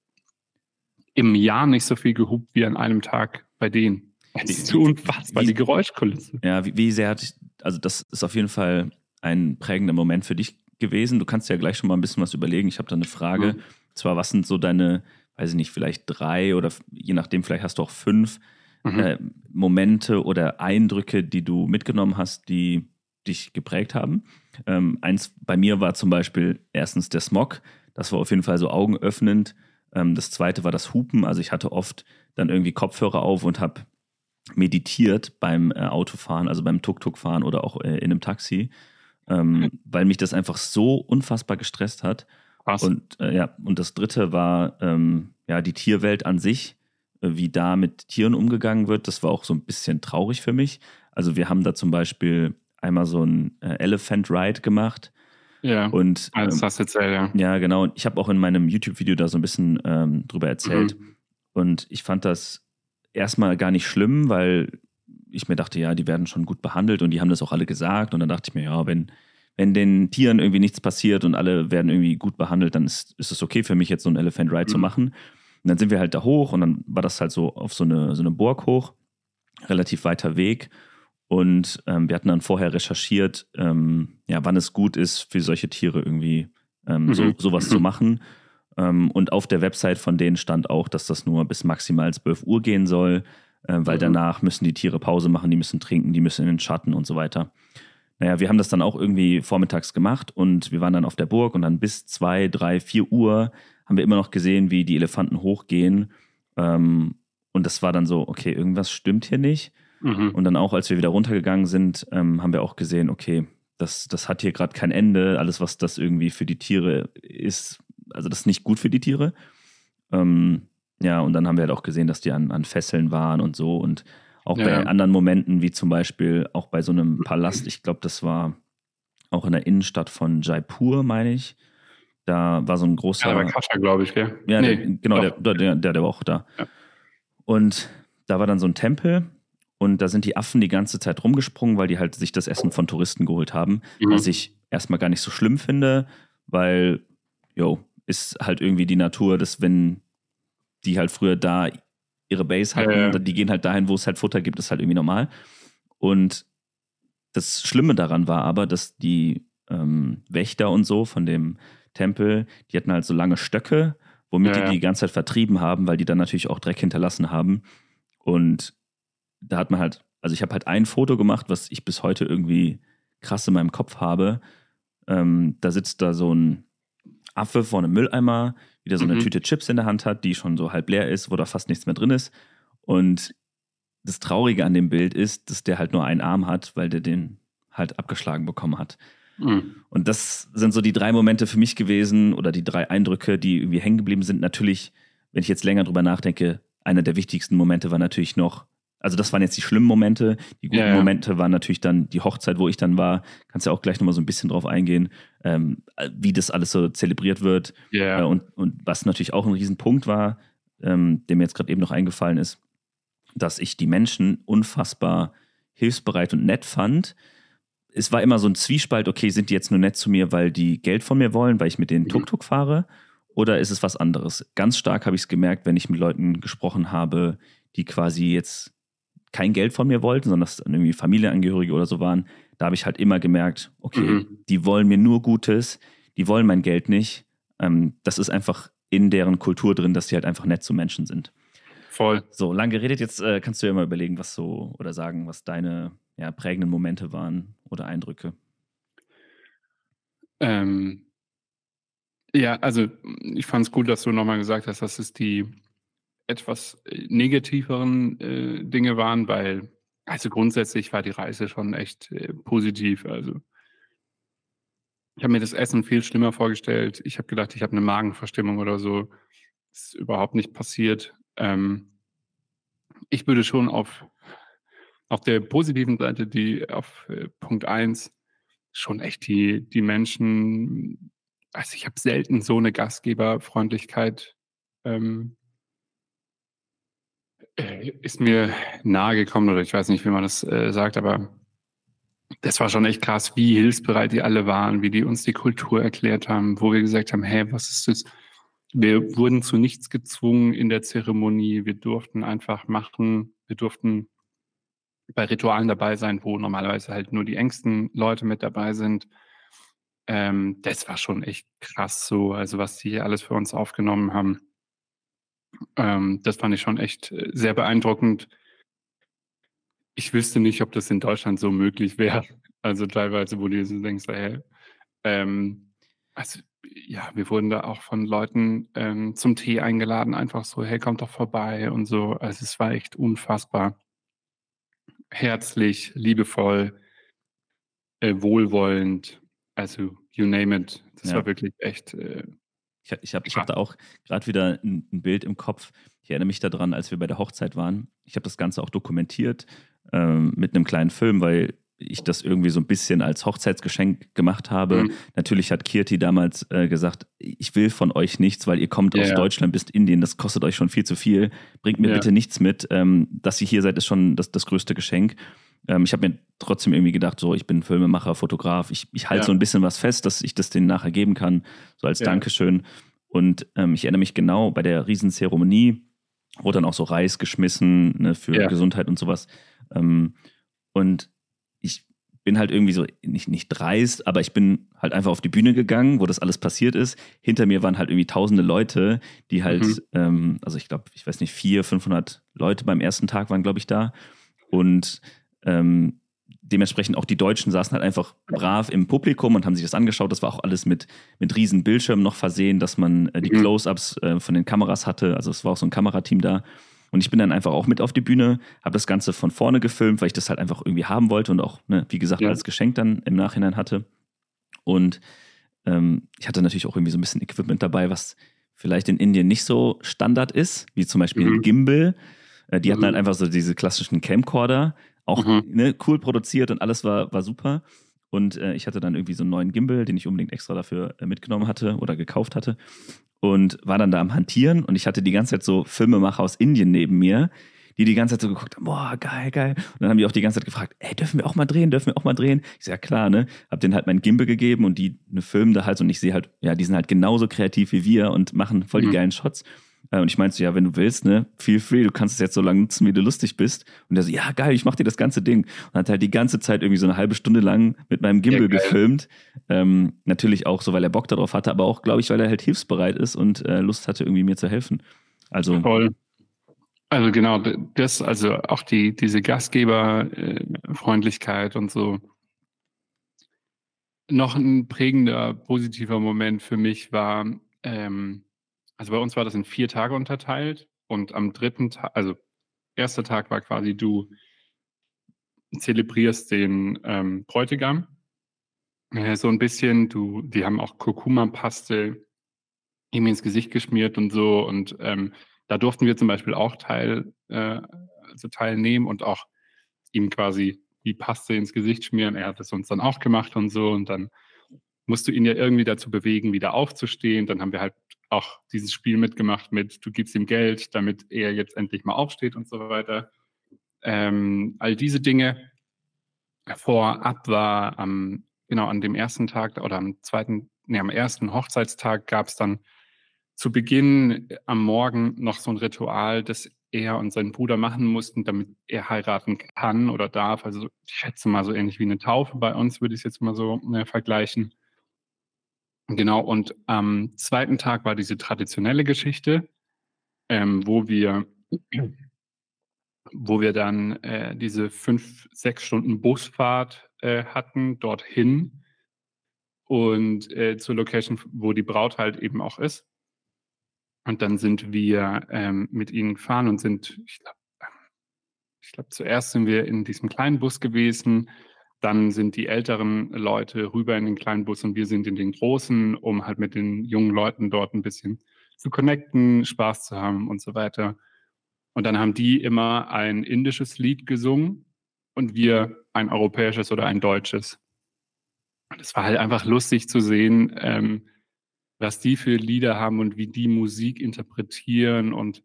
im Jahr nicht so viel gehupt wie an einem Tag bei denen. Das ist unfassbar, wie, die Geräuschkulisse. Ja, wie, wie sehr hatte ich, also das ist auf jeden Fall ein prägender Moment für dich gewesen. Du kannst ja gleich schon mal ein bisschen was überlegen. Ich habe da eine Frage. Mhm. Zwar, was sind so deine, weiß ich nicht, vielleicht drei oder je nachdem, vielleicht hast du auch fünf mhm. äh, Momente oder Eindrücke, die du mitgenommen hast, die dich geprägt haben. Ähm, eins bei mir war zum Beispiel erstens der Smog. Das war auf jeden Fall so augenöffnend. Ähm, das zweite war das Hupen. Also ich hatte oft dann irgendwie Kopfhörer auf und habe meditiert beim äh, Autofahren, also beim Tuk-Tuk-Fahren oder auch äh, in einem Taxi, ähm, mhm. weil mich das einfach so unfassbar gestresst hat. Was? Und äh, ja, und das dritte war ähm, ja die Tierwelt an sich, äh, wie da mit Tieren umgegangen wird. Das war auch so ein bisschen traurig für mich. Also wir haben da zum Beispiel einmal so ein äh, Elephant Ride gemacht ja, und, das ähm, hast du erzählt, ja. Ja, genau. Und ich habe auch in meinem YouTube-Video da so ein bisschen ähm, drüber erzählt. Mhm. Und ich fand das erstmal gar nicht schlimm, weil ich mir dachte, ja, die werden schon gut behandelt und die haben das auch alle gesagt. Und dann dachte ich mir, ja, wenn, wenn den Tieren irgendwie nichts passiert und alle werden irgendwie gut behandelt, dann ist, ist es okay für mich, jetzt so ein Elephant Ride mhm. zu machen. Und dann sind wir halt da hoch und dann war das halt so auf so eine, so eine Burg hoch, relativ weiter Weg. Und ähm, wir hatten dann vorher recherchiert, ähm, ja, wann es gut ist, für solche Tiere irgendwie ähm, mhm. so, sowas mhm. zu machen. Ähm, und auf der Website von denen stand auch, dass das nur bis maximal 12 Uhr gehen soll, äh, weil mhm. danach müssen die Tiere Pause machen, die müssen trinken, die müssen in den Schatten und so weiter. Naja, wir haben das dann auch irgendwie vormittags gemacht und wir waren dann auf der Burg und dann bis zwei, drei, vier Uhr haben wir immer noch gesehen, wie die Elefanten hochgehen. Ähm, und das war dann so, okay, irgendwas stimmt hier nicht. Mhm. Und dann auch, als wir wieder runtergegangen sind, ähm, haben wir auch gesehen, okay, das, das hat hier gerade kein Ende. Alles, was das irgendwie für die Tiere ist, also das ist nicht gut für die Tiere. Ähm, ja, und dann haben wir halt auch gesehen, dass die an, an Fesseln waren und so. Und auch ja. bei anderen Momenten, wie zum Beispiel auch bei so einem Palast, ich glaube, das war auch in der Innenstadt von Jaipur, meine ich. Da war so ein großer. Ja, bei Kascha, glaube ich, gell? Ja, nee, der, genau, der, der, der, der war auch da. Ja. Und da war dann so ein Tempel und da sind die Affen die ganze Zeit rumgesprungen, weil die halt sich das Essen von Touristen geholt haben. Mhm. Was ich erstmal gar nicht so schlimm finde, weil, jo, ist halt irgendwie die Natur, dass wenn die halt früher da ihre Base hatten, ja, ja. die gehen halt dahin, wo es halt Futter gibt, ist halt irgendwie normal. Und das Schlimme daran war aber, dass die ähm, Wächter und so von dem Tempel, die hatten halt so lange Stöcke, womit ja, die die ganze Zeit vertrieben haben, weil die dann natürlich auch Dreck hinterlassen haben. Und da hat man halt, also ich habe halt ein Foto gemacht, was ich bis heute irgendwie krass in meinem Kopf habe. Ähm, da sitzt da so ein Affe vor einem Mülleimer, wieder so eine mhm. Tüte Chips in der Hand hat, die schon so halb leer ist, wo da fast nichts mehr drin ist. Und das Traurige an dem Bild ist, dass der halt nur einen Arm hat, weil der den halt abgeschlagen bekommen hat. Mhm. Und das sind so die drei Momente für mich gewesen oder die drei Eindrücke, die irgendwie hängen geblieben sind. Natürlich, wenn ich jetzt länger drüber nachdenke, einer der wichtigsten Momente war natürlich noch Also das waren jetzt die schlimmen Momente. Die guten Ja. Momente waren natürlich dann die Hochzeit, wo ich dann war. Kannst ja auch gleich nochmal so ein bisschen drauf eingehen, ähm, wie das alles so zelebriert wird. Ja. Äh, und, und was natürlich auch ein Riesenpunkt war, ähm, der mir jetzt gerade eben noch eingefallen ist, dass ich die Menschen unfassbar hilfsbereit und nett fand. Es war immer so ein Zwiespalt, okay, sind die jetzt nur nett zu mir, weil die Geld von mir wollen, weil ich mit denen Mhm. Tuk-Tuk fahre? Oder ist es was anderes? Ganz stark habe ich es gemerkt, wenn ich mit Leuten gesprochen habe, die quasi jetzt kein Geld von mir wollten, sondern das dann irgendwie Familienangehörige oder so waren. Da habe ich halt immer gemerkt, okay, Mhm. die wollen mir nur Gutes, die wollen mein Geld nicht. Ähm, das ist einfach in deren Kultur drin, dass sie halt einfach nett zu Menschen sind. Voll. So, lang geredet, jetzt äh, kannst du ja mal überlegen, was so oder sagen, was deine ja, prägenden Momente waren oder Eindrücke. Ähm, ja, also ich fand es gut, dass du nochmal gesagt hast, dass es die etwas äh, negativeren äh, Dinge waren, weil also grundsätzlich war die Reise schon echt äh, positiv. Also ich habe mir das Essen viel schlimmer vorgestellt. Ich habe gedacht, ich habe eine Magenverstimmung oder so. Das ist überhaupt nicht passiert. Ähm, ich würde schon auf, auf der positiven Seite, die auf äh, Punkt 1, schon echt die, die Menschen, also ich habe selten so eine Gastgeberfreundlichkeit ähm, äh, ist mir nahe gekommen oder ich weiß nicht, wie man das äh, sagt, aber das war schon echt krass, wie hilfsbereit die alle waren, wie die uns die Kultur erklärt haben, wo wir gesagt haben, hey, was ist das? Wir wurden zu nichts gezwungen in der Zeremonie. Wir durften einfach machen. Wir durften bei Ritualen dabei sein, wo normalerweise halt nur die engsten Leute mit dabei sind. Ähm, das war schon echt krass so, also was die hier alles für uns aufgenommen haben. Ähm, das fand ich schon echt äh, sehr beeindruckend. Ich wüsste nicht, ob das in Deutschland so möglich wäre. Also teilweise, wo du so denkst, hey, ähm, also ja, wir wurden da auch von Leuten ähm, zum Tee eingeladen, einfach so, hey, kommt doch vorbei und so. Also es war echt unfassbar herzlich, liebevoll, äh, wohlwollend, also you name it. Das Ja. war wirklich echt. Äh, Ich, ich habe ich hab da auch gerade wieder ein, ein Bild im Kopf. Ich erinnere mich daran, als wir bei der Hochzeit waren. Ich habe das Ganze auch dokumentiert ähm, mit einem kleinen Film, weil ich das irgendwie so ein bisschen als Hochzeitsgeschenk gemacht habe. Mhm. Natürlich hat Kirti damals äh, gesagt, ich will von euch nichts, weil ihr kommt Ja, aus ja. Deutschland, bist Indien, das kostet euch schon viel zu viel. Bringt mir Ja. bitte nichts mit. Ähm, dass ihr hier seid, ist schon das, das größte Geschenk. Ähm, ich habe mir trotzdem irgendwie gedacht, so, ich bin Filmemacher, Fotograf, ich, ich halte Ja. so ein bisschen was fest, dass ich das denen nachher geben kann, so als Ja. Dankeschön. Und ähm, ich erinnere mich genau bei der Riesenzeremonie, wurde dann auch so Reis geschmissen ne, für Ja. Gesundheit und sowas. Ähm, und ich bin halt irgendwie so, nicht, nicht dreist, aber ich bin halt einfach auf die Bühne gegangen, wo das alles passiert ist. Hinter mir waren halt irgendwie tausende Leute, die halt, Mhm. ähm, also ich glaube, ich weiß nicht, 400, 500 Leute beim ersten Tag waren, glaube ich, da. Und ähm, dementsprechend auch die Deutschen saßen halt einfach brav im Publikum und haben sich das angeschaut. Das war auch alles mit, mit riesen Bildschirmen noch versehen, dass man äh, die Mhm. Close-Ups äh, von den Kameras hatte. Also es war auch so ein Kamerateam da. Und ich bin dann einfach auch mit auf die Bühne, habe das Ganze von vorne gefilmt, weil ich das halt einfach irgendwie haben wollte und auch, ne, wie gesagt, Ja. als Geschenk dann im Nachhinein hatte. Und ähm, ich hatte natürlich auch irgendwie so ein bisschen Equipment dabei, was vielleicht in Indien nicht so Standard ist, wie zum Beispiel ein Mhm. Gimbal. Äh, die hatten Mhm. halt einfach so diese klassischen Camcorder, auch Mhm. ne, cool produziert und alles war, war super. Und äh, ich hatte dann irgendwie so einen neuen Gimbal, den ich unbedingt extra dafür äh, mitgenommen hatte oder gekauft hatte. Und war dann da am Hantieren und ich hatte die ganze Zeit so Filmemacher aus Indien neben mir, die die ganze Zeit so geguckt haben, boah, geil, geil. Und dann haben die auch die ganze Zeit gefragt, ey, dürfen wir auch mal drehen, dürfen wir auch mal drehen? Ich sag, ja klar, ne? Hab denen halt mein Gimbal gegeben und die ne, filmen da halt und ich sehe halt, ja, die sind halt genauso kreativ wie wir und machen voll die Mhm. geilen Shots. Äh, Und ich meinte so, ja, wenn du willst, ne, feel free, du kannst es jetzt so lange nutzen, wie du lustig bist. Und der so, ja, geil, ich mach dir das ganze Ding. Und hat halt die ganze Zeit irgendwie so eine halbe Stunde lang mit meinem Gimbal Ja, gefilmt. Ähm, natürlich auch so, weil er Bock darauf hatte, aber auch, glaube ich, weil er halt hilfsbereit ist und äh, Lust hatte, irgendwie mir zu helfen. Also, Voll. Also genau, das, also auch die, diese Gastgeberfreundlichkeit und so. Noch ein prägender, positiver Moment für mich war, ähm, also bei uns war das in vier Tage unterteilt und am dritten Tag, also erster Tag war quasi du zelebrierst den ähm, Bräutigam. Äh, so ein bisschen, du, die haben auch Kurkuma-Paste ihm ins Gesicht geschmiert und so und ähm, da durften wir zum Beispiel auch Teil, äh, also teilnehmen und auch ihm quasi die Paste ins Gesicht schmieren. Er hat es uns dann auch gemacht und so. Und dann musst du ihn ja irgendwie dazu bewegen, wieder aufzustehen. Dann haben wir halt auch dieses Spiel mitgemacht mit, du gibst ihm Geld, damit er jetzt endlich mal aufsteht und so weiter. Ähm, all diese Dinge. Vorab war am, genau an dem ersten Tag oder am zweiten, nee, am ersten Hochzeitstag gab es dann zu Beginn am Morgen noch so ein Ritual, das er und sein Bruder machen mussten, damit er heiraten kann oder darf. Also ich schätze mal so ähnlich wie eine Taufe bei uns, würde ich es jetzt mal so äh, vergleichen. Genau, und am zweiten Tag war diese traditionelle Geschichte, ähm, wo wir wo wir dann äh, diese fünf, sechs Stunden Busfahrt äh, hatten dorthin und äh, zur Location, wo die Braut halt eben auch ist. Und dann sind wir ähm, mit ihnen gefahren und sind, ich glaube, ich glaube, zuerst sind wir in diesem kleinen Bus gewesen, dann sind die älteren Leute rüber in den kleinen Bus und wir sind in den großen, um halt mit den jungen Leuten dort ein bisschen zu connecten, Spaß zu haben und so weiter. Und dann haben die immer ein indisches Lied gesungen und wir ein europäisches oder ein deutsches. Und es war halt einfach lustig zu sehen, ähm, was die für Lieder haben und wie die Musik interpretieren und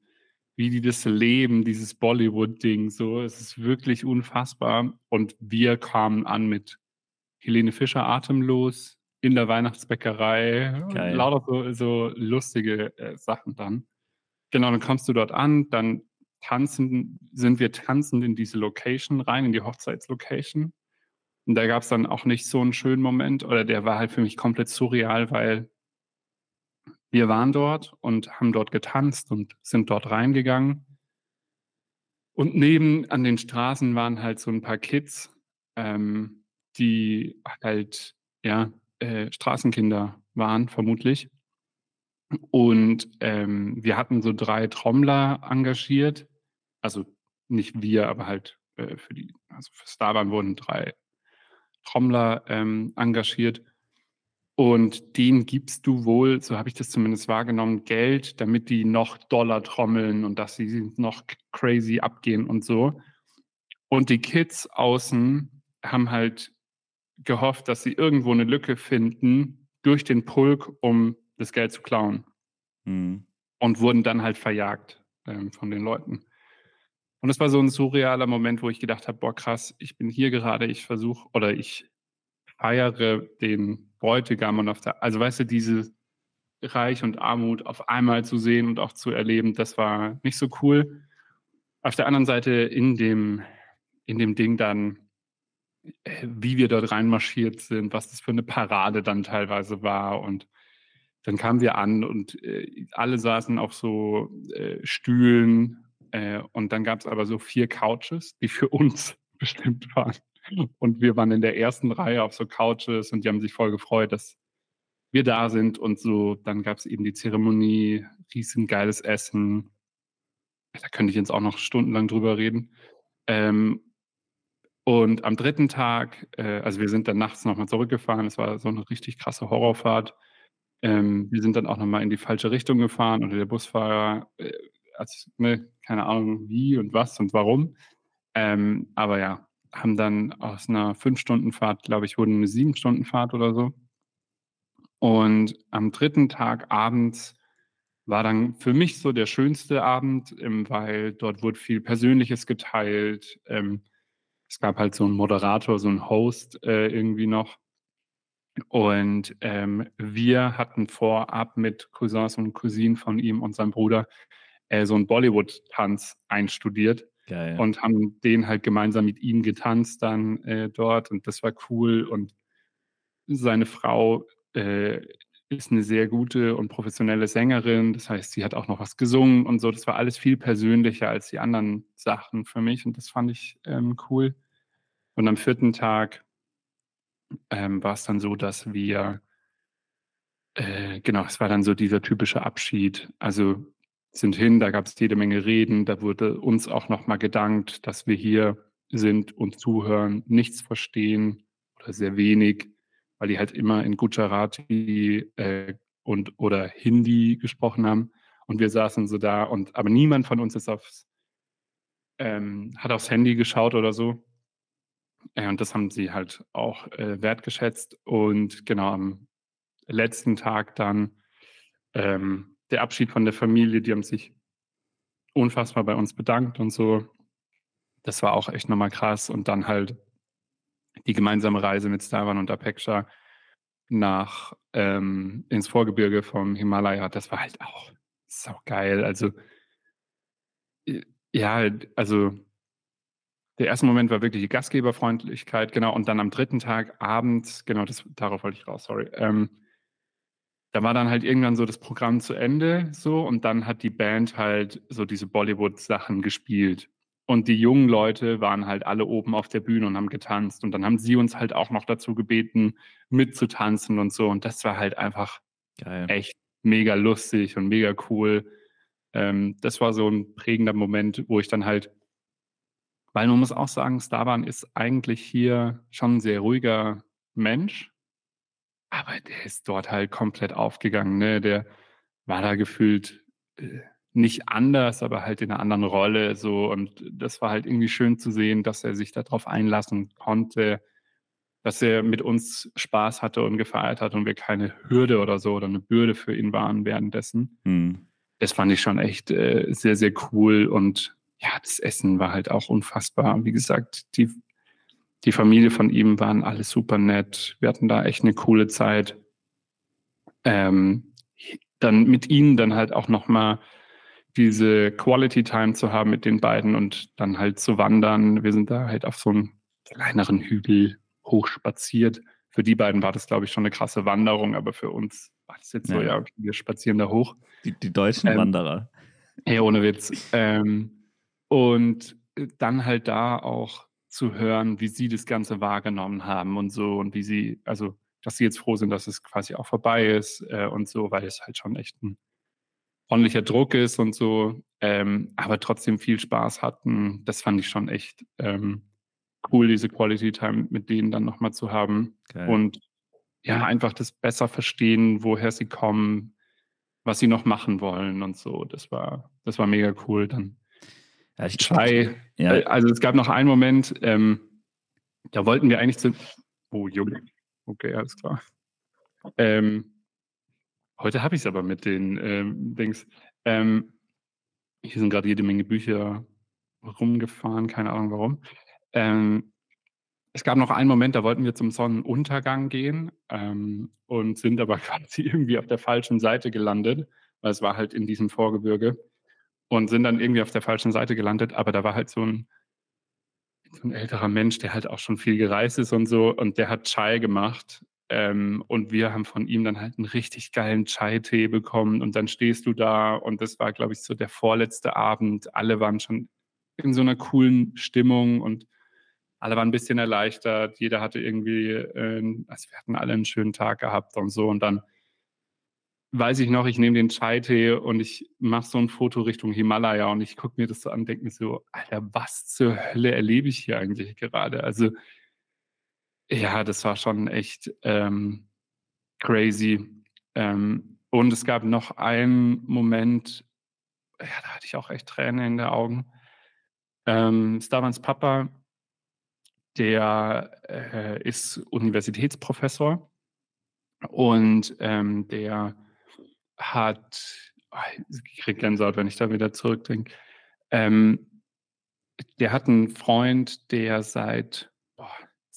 wie die das leben, dieses Bollywood-Ding. So, es ist wirklich unfassbar. Und wir kamen an mit Helene Fischer atemlos in der Weihnachtsbäckerei. Geil. Lauter so, so lustige äh, Sachen dann. Genau, dann kommst du dort an, dann tanzen, sind wir tanzend in diese Location rein, in die Hochzeitslocation. Und da gab es dann auch nicht so einen schönen Moment, oder der war halt für mich komplett surreal, weil wir waren dort und haben dort getanzt und sind dort reingegangen. Und neben an den Straßen waren halt so ein paar Kids, ähm, die halt, ja, äh, Straßenkinder waren, vermutlich. Und ähm, wir hatten so drei Trommler engagiert. Also nicht wir, aber halt äh, für die, also für Starbahn wurden drei Trommler ähm, engagiert. Und denen gibst du wohl, so habe ich das zumindest wahrgenommen, Geld, damit die noch Dollar trommeln und dass sie noch crazy abgehen und so. Und die Kids außen haben halt gehofft, dass sie irgendwo eine Lücke finden durch den Pulk, um das Geld zu klauen. Mhm. Und wurden dann halt verjagt ähm, von den Leuten. Und das war so ein surrealer Moment, wo ich gedacht habe, boah krass, ich bin hier gerade, ich versuche oder ich feiere den Bräutigam und auf der, also weißt du, diese Reich und Armut auf einmal zu sehen und auch zu erleben, das war nicht so cool. Auf der anderen Seite in dem, in dem Ding dann, äh, wie wir dort reinmarschiert sind, was das für eine Parade dann teilweise war und dann kamen wir an und äh, alle saßen auf so äh, Stühlen äh, und dann gab es aber so vier Couches, die für uns bestimmt waren. Und wir waren in der ersten Reihe auf so Couches und die haben sich voll gefreut, dass wir da sind und so. Dann gab es eben die Zeremonie, riesengeiles Essen. Da könnte ich jetzt auch noch stundenlang drüber reden. Ähm, und am dritten Tag, äh, also wir sind dann nachts nochmal zurückgefahren. Es war so eine richtig krasse Horrorfahrt. Ähm, wir sind dann auch nochmal in die falsche Richtung gefahren und der Busfahrer, äh, also, ne, keine Ahnung wie und was und warum. Ähm, aber ja, haben dann aus einer Fünf-Stunden-Fahrt, glaube ich, wurden eine Sieben-Stunden-Fahrt oder so. Und am dritten Tag abends war dann für mich so der schönste Abend, ähm, weil dort wurde viel Persönliches geteilt. Ähm, es gab halt so einen Moderator, so einen Host äh, irgendwie noch. Und ähm, wir hatten vorab mit Cousins und Cousinen von ihm und seinem Bruder äh, so einen Bollywood-Tanz einstudiert. Geil. Und haben den halt gemeinsam mit ihm getanzt dann äh, dort und das war cool. Und seine Frau äh, ist eine sehr gute und professionelle Sängerin. Das heißt, sie hat auch noch was gesungen und so. Das war alles viel persönlicher als die anderen Sachen für mich und das fand ich ähm, cool. Und am vierten Tag ähm, war es dann so, dass wir, äh, genau, es war dann so dieser typische Abschied. Also sind hin, da gab es jede Menge Reden, da wurde uns auch nochmal gedankt, dass wir hier sind und zuhören, nichts verstehen oder sehr wenig, weil die halt immer in Gujarati äh, und oder Hindi gesprochen haben. Und wir saßen so da und aber niemand von uns ist aufs ähm, hat aufs Handy geschaut oder so. Ja, und das haben sie halt auch äh, wertgeschätzt. Und genau am letzten Tag dann ähm, der Abschied von der Familie, die haben sich unfassbar bei uns bedankt und so. Das war auch echt nochmal krass. Und dann halt die gemeinsame Reise mit Stavan und Apeksha nach ähm, ins Vorgebirge vom Himalaya, das war halt auch so geil. Also ja, also der erste Moment war wirklich die Gastgeberfreundlichkeit, genau. Und dann am dritten Tag abends, genau, das, darauf wollte ich raus, sorry. Ähm, da war dann halt irgendwann so das Programm zu Ende, so, und dann hat die Band halt so diese Bollywood-Sachen gespielt. Und die jungen Leute waren halt alle oben auf der Bühne und haben getanzt. Und dann haben sie uns halt auch noch dazu gebeten, mitzutanzen und so. Und das war halt einfach Geil. echt mega lustig und mega cool. Ähm, das war so ein prägender Moment, wo ich dann halt, weil man muss auch sagen, Starban ist eigentlich hier schon ein sehr ruhiger Mensch. Aber der ist dort halt komplett aufgegangen. Ne? Der war da gefühlt. Äh, nicht anders, aber halt in einer anderen Rolle so. Und das war halt irgendwie schön zu sehen, dass er sich darauf einlassen konnte, dass er mit uns Spaß hatte und gefeiert hat und wir keine Hürde oder so oder eine Bürde für ihn waren währenddessen. Mhm. Das fand ich schon echt äh, sehr, sehr cool. Und ja, das Essen war halt auch unfassbar. Wie gesagt, die, die Familie von ihm waren alle super nett. Wir hatten da echt eine coole Zeit. Ähm, dann mit ihnen dann halt auch nochmal diese Quality Time zu haben mit den beiden und dann halt zu wandern. Wir sind da halt auf so einem kleineren Hügel hochspaziert. Für die beiden war das, glaube ich, schon eine krasse Wanderung, aber für uns war das jetzt ja. so, ja, okay, wir spazieren da hoch. Die, die deutschen ähm, Wanderer. Hey, ohne Witz. Ähm, und dann halt da auch zu hören, wie sie das Ganze wahrgenommen haben und so und wie sie, also, dass sie jetzt froh sind, dass es quasi auch vorbei ist äh, und so, weil es halt schon echt ein ordentlicher Druck ist und so, ähm, aber trotzdem viel Spaß hatten. Das fand ich schon echt ähm, cool, diese Quality Time mit denen dann nochmal zu haben. Geil. Und ja, einfach das besser verstehen, woher sie kommen, was sie noch machen wollen und so. Das war, das war mega cool. Dann ja, ich, Chai. Ja. Äh, also es gab noch einen Moment, ähm, da wollten wir eigentlich zu. Oh, Junge. Okay, alles klar. Ähm, Heute habe ich es aber mit den ähm, Dings. Ähm, hier sind gerade jede Menge Bücher rumgefahren, keine Ahnung warum. Ähm, es gab noch einen Moment, da wollten wir zum Sonnenuntergang gehen ähm, und sind aber quasi irgendwie auf der falschen Seite gelandet, weil es war halt in diesem Vorgebirge und sind dann irgendwie auf der falschen Seite gelandet, aber da war halt so ein, so ein älterer Mensch, der halt auch schon viel gereist ist und so und der hat Chai gemacht ähm, und wir haben von ihm dann halt einen richtig geilen Chai-Tee bekommen. Und dann stehst du da und das war, glaube ich, so der vorletzte Abend. Alle waren schon in so einer coolen Stimmung und alle waren ein bisschen erleichtert. Jeder hatte irgendwie, äh, also wir hatten alle einen schönen Tag gehabt und so. Und dann weiß ich noch, ich nehme den Chai-Tee und ich mache so ein Foto Richtung Himalaya und ich gucke mir das so an denke mir so, Alter, was zur Hölle erlebe ich hier eigentlich gerade? Also ja, das war schon echt ähm, crazy. Ähm, und es gab noch einen Moment, ja, da hatte ich auch echt Tränen in den Augen. Ähm, Stavans Papa, der äh, ist Universitätsprofessor und ähm, der hat, oh, ich kriege Gänsehaut, wenn ich da wieder zurückdenke, ähm, der hat einen Freund, der seit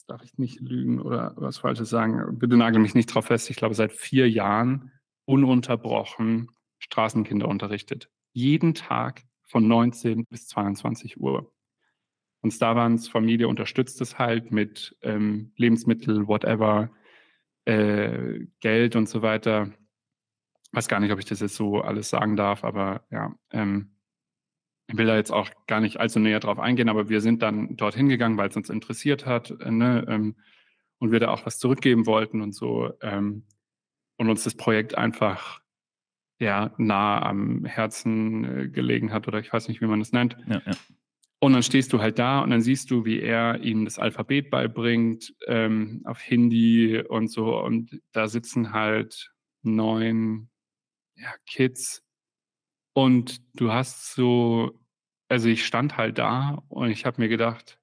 darf ich nicht lügen oder was Falsches sagen. Bitte nagel mich nicht drauf fest. Ich glaube, seit vier Jahren ununterbrochen Straßenkinder unterrichtet. Jeden Tag von 19 bis 22 Uhr. Und Starvans Familie unterstützt es halt mit ähm, Lebensmittel, whatever, äh, Geld und so weiter. Weiß gar nicht, ob ich das jetzt so alles sagen darf, aber ja, ähm, ich will da jetzt auch gar nicht allzu näher drauf eingehen, aber wir sind dann dorthin gegangen, weil es uns interessiert hat äh, ne, ähm, und wir da auch was zurückgeben wollten und so ähm, und uns das Projekt einfach ja nah am Herzen äh, gelegen hat oder ich weiß nicht, wie man das nennt. Ja, ja. Und dann stehst du halt da und dann siehst du, wie er ihnen das Alphabet beibringt ähm, auf Hindi und so und da sitzen halt neun ja, Kids und du hast so also ich stand halt da und ich habe mir gedacht,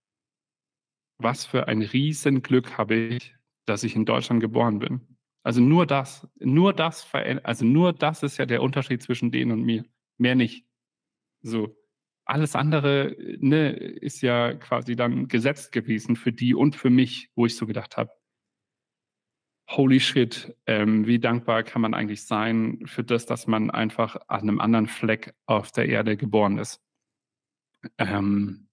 was für ein Riesenglück habe ich, dass ich in Deutschland geboren bin. Also nur das, nur das also nur das ist ja der Unterschied zwischen denen und mir. Mehr nicht. So. Alles andere ne, ist ja quasi dann gesetzt gewesen für die und für mich, wo ich so gedacht habe, holy shit, ähm, wie dankbar kann man eigentlich sein für das, dass man einfach an einem anderen Fleck auf der Erde geboren ist. Ähm,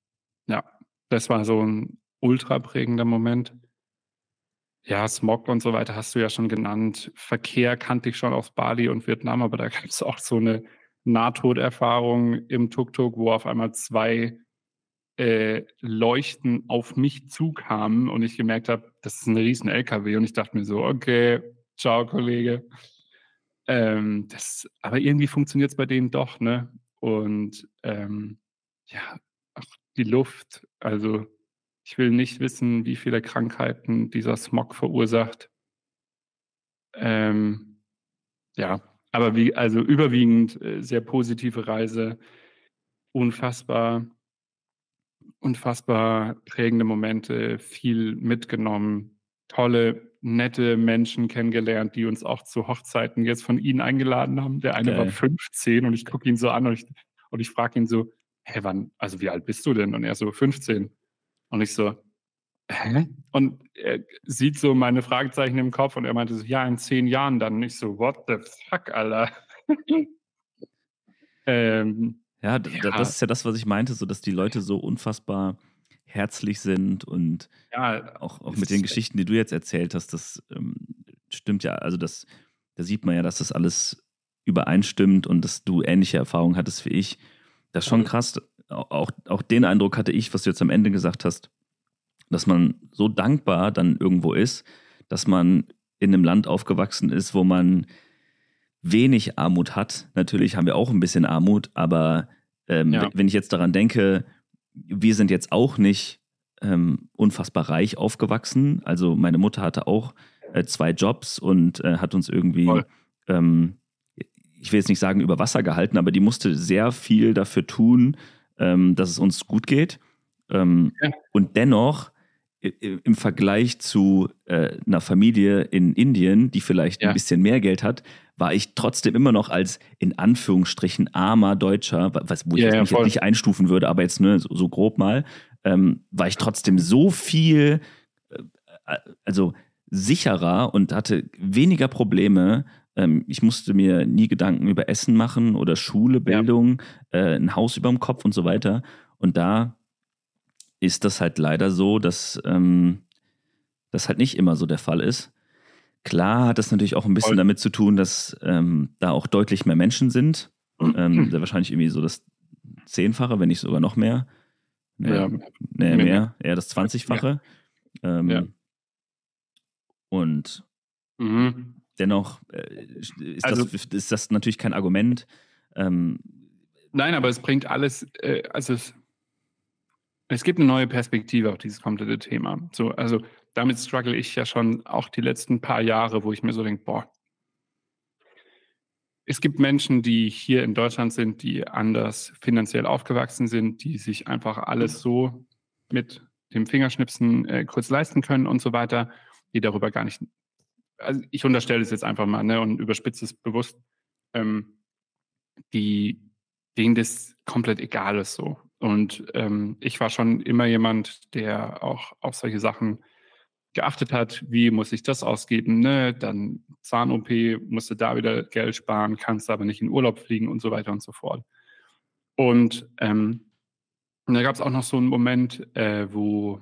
ja, das war so ein ultra prägender Moment. Ja, Smog und so weiter hast du ja schon genannt. Verkehr kannte ich schon aus Bali und Vietnam, aber da gab es auch so eine Nahtoderfahrung im Tuk-Tuk, wo auf einmal zwei äh, Leuchten auf mich zukamen und ich gemerkt habe, das ist ein riesen LKW und ich dachte mir so, okay, ciao Kollege. Ähm, das, aber irgendwie funktioniert es bei denen doch, ne? Und ähm, ja, auch die Luft, also ich will nicht wissen, wie viele Krankheiten dieser Smog verursacht. Ähm, ja, aber wie, also überwiegend äh, sehr positive Reise, unfassbar, unfassbar prägende Momente, viel mitgenommen, tolle, nette Menschen kennengelernt, die uns auch zu Hochzeiten jetzt von ihnen eingeladen haben. Der eine okay. war 15 und ich gucke ihn so an und ich, und ich frage ihn so, hä, wann, also wie alt bist du denn? Und er so, 15. Und ich so, hä? Und er sieht so meine Fragezeichen im Kopf und er meinte so, ja, in zehn Jahren dann. Und ich so, what the fuck, Alter? ähm, ja, ja, das ist ja das, was ich meinte, so dass die Leute so unfassbar herzlich sind und ja, auch, auch mit den Geschichten, die du jetzt erzählt hast, das ähm, stimmt ja. Also das, da sieht man ja, dass das alles übereinstimmt und dass du ähnliche Erfahrungen hattest wie ich. Das ist schon krass auch, auch den Eindruck hatte ich, was du jetzt am Ende gesagt hast, dass man so dankbar dann irgendwo ist, dass man in einem Land aufgewachsen ist, wo man wenig Armut hat. Natürlich haben wir auch ein bisschen Armut, aber ähm, ja. wenn ich jetzt daran denke, wir sind jetzt auch nicht ähm, unfassbar reich aufgewachsen. Also meine Mutter hatte auch äh, zwei Jobs und äh, hat uns irgendwie ähm, ich will jetzt nicht sagen über Wasser gehalten, aber die musste sehr viel dafür tun, ähm, dass es uns gut geht. Ähm, ja. Und dennoch im Vergleich zu äh, einer Familie in Indien, die vielleicht ja. ein bisschen mehr Geld hat, war ich trotzdem immer noch als in Anführungsstrichen armer Deutscher, was, wo ich ja, mich jetzt nicht einstufen würde, aber jetzt nur so, so grob mal, ähm, war ich trotzdem so viel, äh, also sicherer und hatte weniger Probleme. Ähm, ich musste mir nie Gedanken über Essen machen oder Schule, Bildung, ja. äh, ein Haus über dem Kopf und so weiter. Und da ist das halt leider so, dass ähm, das halt nicht immer so der Fall ist. Klar hat das natürlich auch ein bisschen Voll. damit zu tun, dass ähm, da auch deutlich mehr Menschen sind. Ähm, sehr wahrscheinlich irgendwie so das Zehnfache, wenn nicht sogar noch mehr. Nee, ja, nee, mehr, mehr, eher das Zwanzigfache. Ja. Ähm, ja. Und mhm. dennoch äh, ist, also, das, ist das natürlich kein Argument. Ähm, Nein, aber es bringt alles, äh, also es, es gibt eine neue Perspektive auf dieses komplette Thema. So, also damit struggle ich ja schon auch die letzten paar Jahre, wo ich mir so denke, boah, es gibt Menschen, die hier in Deutschland sind, die anders finanziell aufgewachsen sind, die sich einfach alles so mit dem Fingerschnipsen äh, kurz leisten können und so weiter, die darüber gar nicht, also ich unterstelle es jetzt einfach mal ne, und überspitze es bewusst, ähm, die, denen das komplett egal ist so. Und ähm, ich war schon immer jemand, der auch auf solche Sachen geachtet hat, wie muss ich das ausgeben, ne? Dann Zahn-OP, musste da wieder Geld sparen, kannst aber nicht in Urlaub fliegen und so weiter und so fort. Und, ähm, und da gab es auch noch so einen Moment, äh, wo,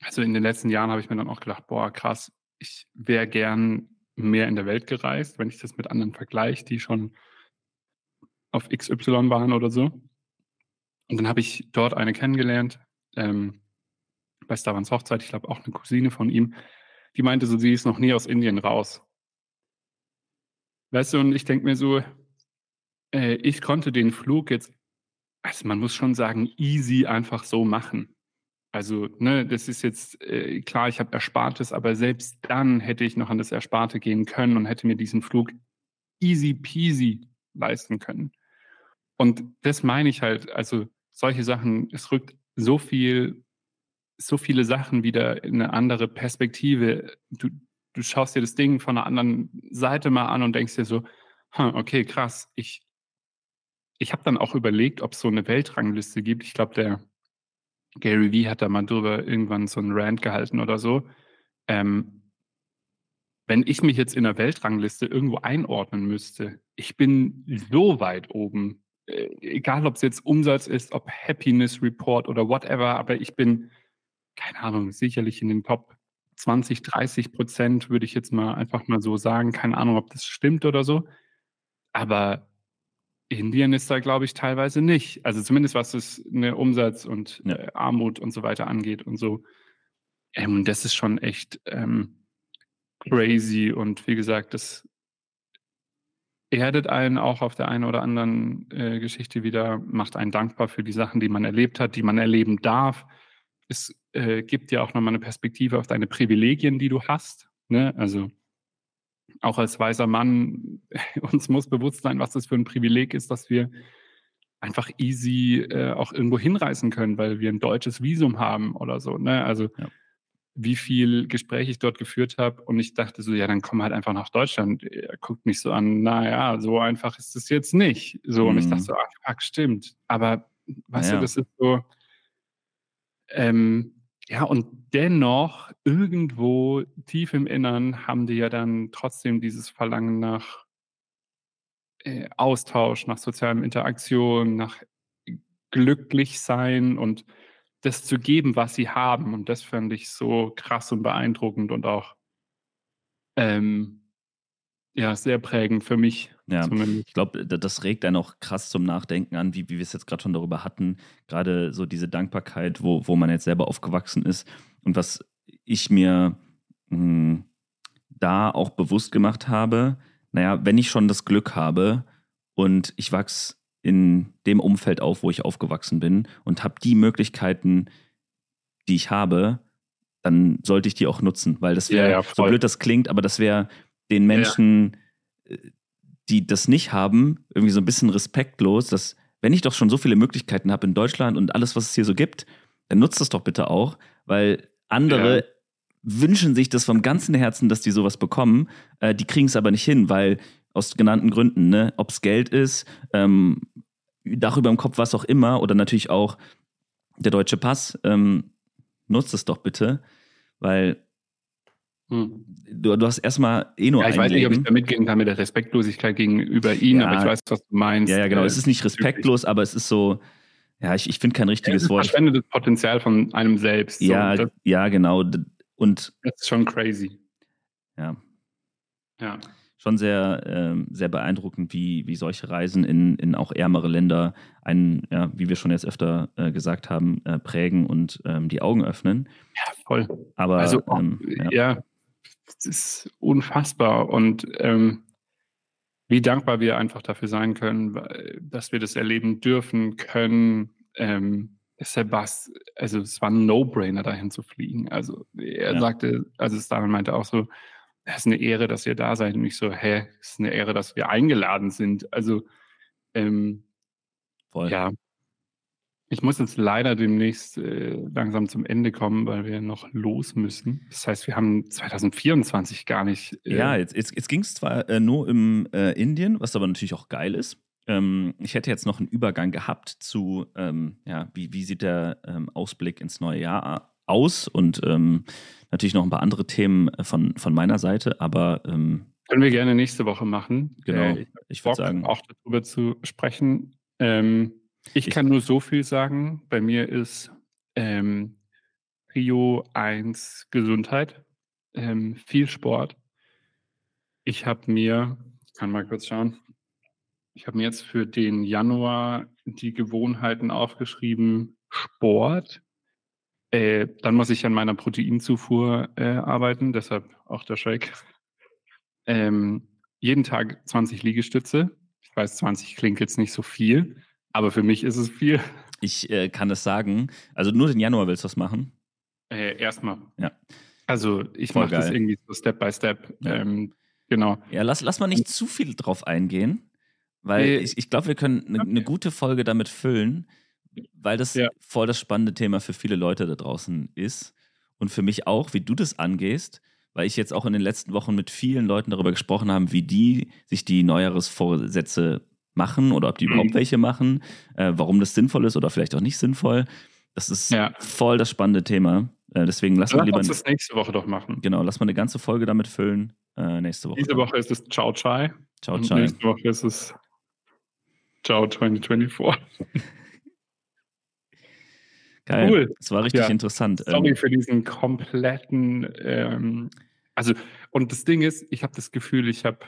also in den letzten Jahren habe ich mir dann auch gedacht, boah, krass, ich wäre gern mehr in der Welt gereist, wenn ich das mit anderen vergleiche, die schon auf XY waren oder so. Und dann habe ich dort eine kennengelernt, ähm, bei Stavans Hochzeit, ich glaube auch eine Cousine von ihm, die meinte so, sie ist noch nie aus Indien raus. Weißt du, und ich denke mir so, äh, ich konnte den Flug jetzt, also man muss schon sagen, easy einfach so machen. Also, ne, das ist jetzt äh, klar, ich habe Erspartes, aber selbst dann hätte ich noch an das Ersparte gehen können und hätte mir diesen Flug easy peasy leisten können. Und das meine ich halt, also solche Sachen, es rückt so viel, so viele Sachen wieder in eine andere Perspektive. Du, du schaust dir das Ding von einer anderen Seite mal an und denkst dir so, hm, okay, krass, ich, ich habe dann auch überlegt, ob es so eine Weltrangliste gibt. Ich glaube, der Gary Vee hat da mal drüber irgendwann so einen Rant gehalten oder so. Ähm, wenn ich mich jetzt in der Weltrangliste irgendwo einordnen müsste, ich bin so weit oben, äh, egal ob es jetzt Umsatz ist, ob Happiness Report oder whatever, aber ich bin, keine Ahnung, sicherlich in den Top 20, 30 Prozent, würde ich jetzt mal einfach mal so sagen. Keine Ahnung, ob das stimmt oder so. Aber Indien ist da, glaube ich, teilweise nicht. Also zumindest was es eine Umsatz und ja. äh, Armut und so weiter angeht und so. Ähm, das ist schon echt ähm, crazy. Und wie gesagt, das erdet einen auch auf der einen oder anderen äh, Geschichte wieder, macht einen dankbar für die Sachen, die man erlebt hat, die man erleben darf. Es äh, gibt dir auch nochmal eine Perspektive auf deine Privilegien, die du hast. Ne? Also auch als weißer Mann, uns muss bewusst sein, was das für ein Privileg ist, dass wir einfach easy äh, auch irgendwo hinreisen können, weil wir ein deutsches Visum haben oder so. Ne? Also ja. wie viel Gespräche ich dort geführt habe und ich dachte so, ja, dann komm halt einfach nach Deutschland. Er guckt mich so an, naja, so einfach ist es jetzt nicht. So, mhm. und ich dachte mhm. so, ach, fuck, stimmt. Aber weißt ja. du, das ist so, ähm, ja, und dennoch, irgendwo tief im Innern haben die ja dann trotzdem dieses Verlangen nach äh, Austausch, nach sozialem Interaktion, nach glücklich sein und das zu geben, was sie haben. Und das fand ich so krass und beeindruckend und auch ähm, ja, sehr prägend für mich. Ja, zumindest. ich glaube, das regt einen auch krass zum Nachdenken an, wie, wie wir es jetzt gerade schon darüber hatten. Gerade so diese Dankbarkeit, wo, wo man jetzt selber aufgewachsen ist. Und was ich mir mh, hm, da auch bewusst gemacht habe, naja, wenn ich schon das Glück habe und ich wachse in dem Umfeld auf, wo ich aufgewachsen bin und habe die Möglichkeiten, die ich habe, dann sollte ich die auch nutzen, weil das wäre, ja, ja, so blöd das klingt, aber das wäre den Menschen, ja. Die das nicht haben, irgendwie so ein bisschen respektlos, dass wenn ich doch schon so viele Möglichkeiten habe in Deutschland und alles, was es hier so gibt, dann nutzt das doch bitte auch, weil andere ja. wünschen sich das vom ganzen Herzen, dass die sowas bekommen. Äh, die kriegen es aber nicht hin, weil aus genannten Gründen, ne, ob es Geld ist, ähm, Dach über dem Kopf, was auch immer, oder natürlich auch der deutsche Pass, ähm, nutzt es doch bitte, weil hm. Du, du, hast erstmal eh nur ja, Ich weiß nicht, ob ich da mitgehen kann mit der Respektlosigkeit gegenüber ihnen, ja, aber ich weiß, was du meinst. Ja, ja, genau. Es ist nicht respektlos, aber es ist so, ja, ich, ich finde kein richtiges ja, Wort. Verschwendetes Potenzial von einem selbst. So. Ja, das, ja, genau. Und das ist schon crazy. Ja. Ja. Schon sehr, ähm, sehr beeindruckend, wie, wie solche Reisen in, in auch ärmere Länder einen, ja, wie wir schon jetzt öfter äh, gesagt haben, äh, prägen und ähm, die Augen öffnen. Ja, voll. Aber also, ähm, ja. ja es ist unfassbar und ähm, wie dankbar wir einfach dafür sein können, dass wir das erleben dürfen können. Ähm, Sebast, also es war ein No-Brainer, dahin zu fliegen. Also er ja. sagte, also Stalin meinte auch so, es ist eine Ehre, dass ihr da seid. Und ich so, hä, es ist eine Ehre, dass wir eingeladen sind. Also ähm, Voll. ja, ich muss jetzt leider demnächst äh, langsam zum Ende kommen, weil wir noch los müssen. Das heißt, wir haben 2024 gar nicht. Äh ja, jetzt, jetzt, jetzt ging es zwar äh, nur im äh, Indien, was aber natürlich auch geil ist. Ähm, ich hätte jetzt noch einen Übergang gehabt zu, ähm, ja, wie, wie sieht der ähm, Ausblick ins neue Jahr aus und ähm, natürlich noch ein paar andere Themen äh, von, von meiner Seite, aber. Ähm, Können wir gerne nächste Woche machen. Genau, äh, ich, ich würde sagen. Auch darüber zu sprechen. Ähm, ich kann nur so viel sagen. Bei mir ist ähm, Prio 1 Gesundheit, ähm, viel Sport. Ich habe mir, ich kann mal kurz schauen, ich habe mir jetzt für den Januar die Gewohnheiten aufgeschrieben, Sport. Äh, dann muss ich an meiner Proteinzufuhr äh, arbeiten, deshalb auch der Shake. Ähm, jeden Tag 20 Liegestütze. Ich weiß, 20 klingt jetzt nicht so viel, aber für mich ist es viel. Ich äh, kann es sagen. Also nur den Januar willst du das machen? Äh, erstmal. Ja. Also ich mache das irgendwie so Step by Step. Ja. Ähm, genau. Ja, lass, lass mal nicht zu viel drauf eingehen. Weil Nee. ich, ich glaube, wir können eine Okay. ne gute Folge damit füllen, weil das Ja. voll das spannende Thema für viele Leute da draußen ist. Und für mich auch, wie du das angehst, weil ich jetzt auch in den letzten Wochen mit vielen Leuten darüber gesprochen habe, wie die sich die Neujahresvorsätze machen oder ob die Mhm. überhaupt welche machen, äh, warum das sinnvoll ist oder vielleicht auch nicht sinnvoll. Das ist Ja. voll das spannende Thema. Äh, deswegen lass mal Lass lieber uns das nächste Woche doch machen. genau, lass mal eine ganze Folge damit füllen. Äh, nächste Woche. Diese. Woche ist es Ciao Chai. Ciao, und ciao. nächste Woche ist es Ciao 2024. Geil. Cool. Es war richtig Ja. interessant. Sorry Ähm, für diesen kompletten. Ähm, also, und das Ding ist, ich habe das Gefühl, ich habe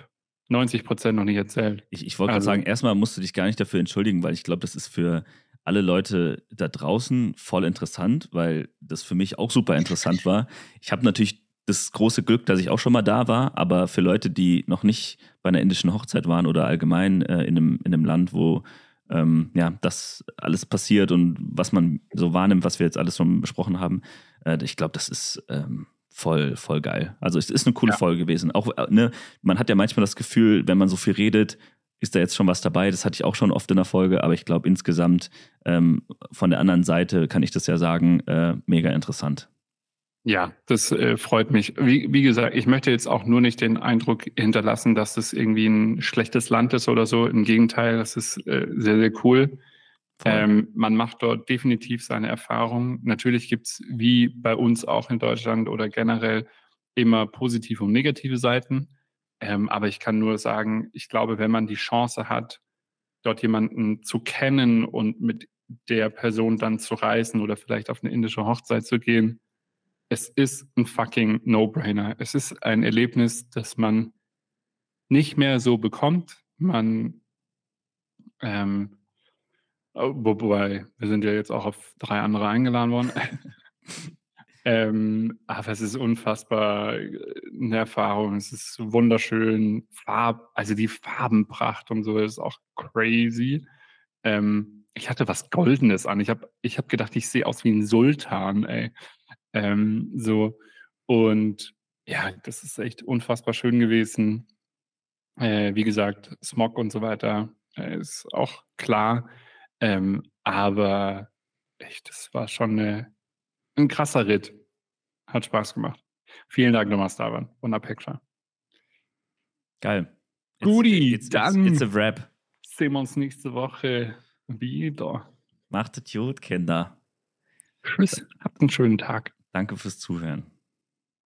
90 Prozent noch nicht erzählt. Ich, ich wollte gerade Also- sagen, erstmal musst du dich gar nicht dafür entschuldigen, weil ich glaube, das ist für alle Leute da draußen voll interessant, weil das für mich auch super interessant war. Ich habe natürlich das große Glück, dass ich auch schon mal da war, aber für Leute, die noch nicht bei einer indischen Hochzeit waren oder allgemein äh, in, einem, in einem Land, wo ähm, ja, das alles passiert und was man so wahrnimmt, was wir jetzt alles schon besprochen haben, äh, ich glaube, das ist ähm, voll, voll geil. Also es ist eine coole Ja. Folge gewesen. Auch, äh, ne, man hat ja manchmal das Gefühl, wenn man so viel redet, ist da jetzt schon was dabei. Das hatte ich auch schon oft in der Folge, aber ich glaube insgesamt ähm, von der anderen Seite kann ich das ja sagen, äh, mega interessant. Ja, das äh, freut mich. Wie, wie gesagt, ich möchte jetzt auch nur nicht den Eindruck hinterlassen, dass das irgendwie ein schlechtes Land ist oder so. Im Gegenteil, das ist äh, sehr, sehr cool. Ähm, man macht dort definitiv seine Erfahrungen. Natürlich gibt's wie bei uns auch in Deutschland oder generell immer positive und negative Seiten. Ähm, aber ich kann nur sagen, ich glaube, wenn man die Chance hat, dort jemanden zu kennen und mit der Person dann zu reisen oder vielleicht auf eine indische Hochzeit zu gehen, es ist ein fucking No-Brainer. Es ist ein Erlebnis, das man nicht mehr so bekommt. Man, ähm, wobei, wir sind ja jetzt auch auf drei andere eingeladen worden. ähm, aber es ist unfassbar eine Erfahrung. Es ist wunderschön. Farb, also die Farbenpracht und so ist auch crazy. Ähm, ich hatte was Goldenes an. Ich habe ich hab gedacht, ich sehe aus wie ein Sultan, ey. Ähm, so. Und ja, das ist echt unfassbar schön gewesen. Äh, wie gesagt, Smog und so weiter äh, ist auch klar. Ähm, aber echt, das war schon eine, ein krasser Ritt. Hat Spaß gemacht. Vielen Dank nochmal, Stavan und Apexa. Geil. Guti, it's, it's, dann- It's a wrap. Sehen wir uns nächste Woche wieder. Macht es gut, Kinder. Tschüss. Habt einen schönen Tag. Danke fürs Zuhören.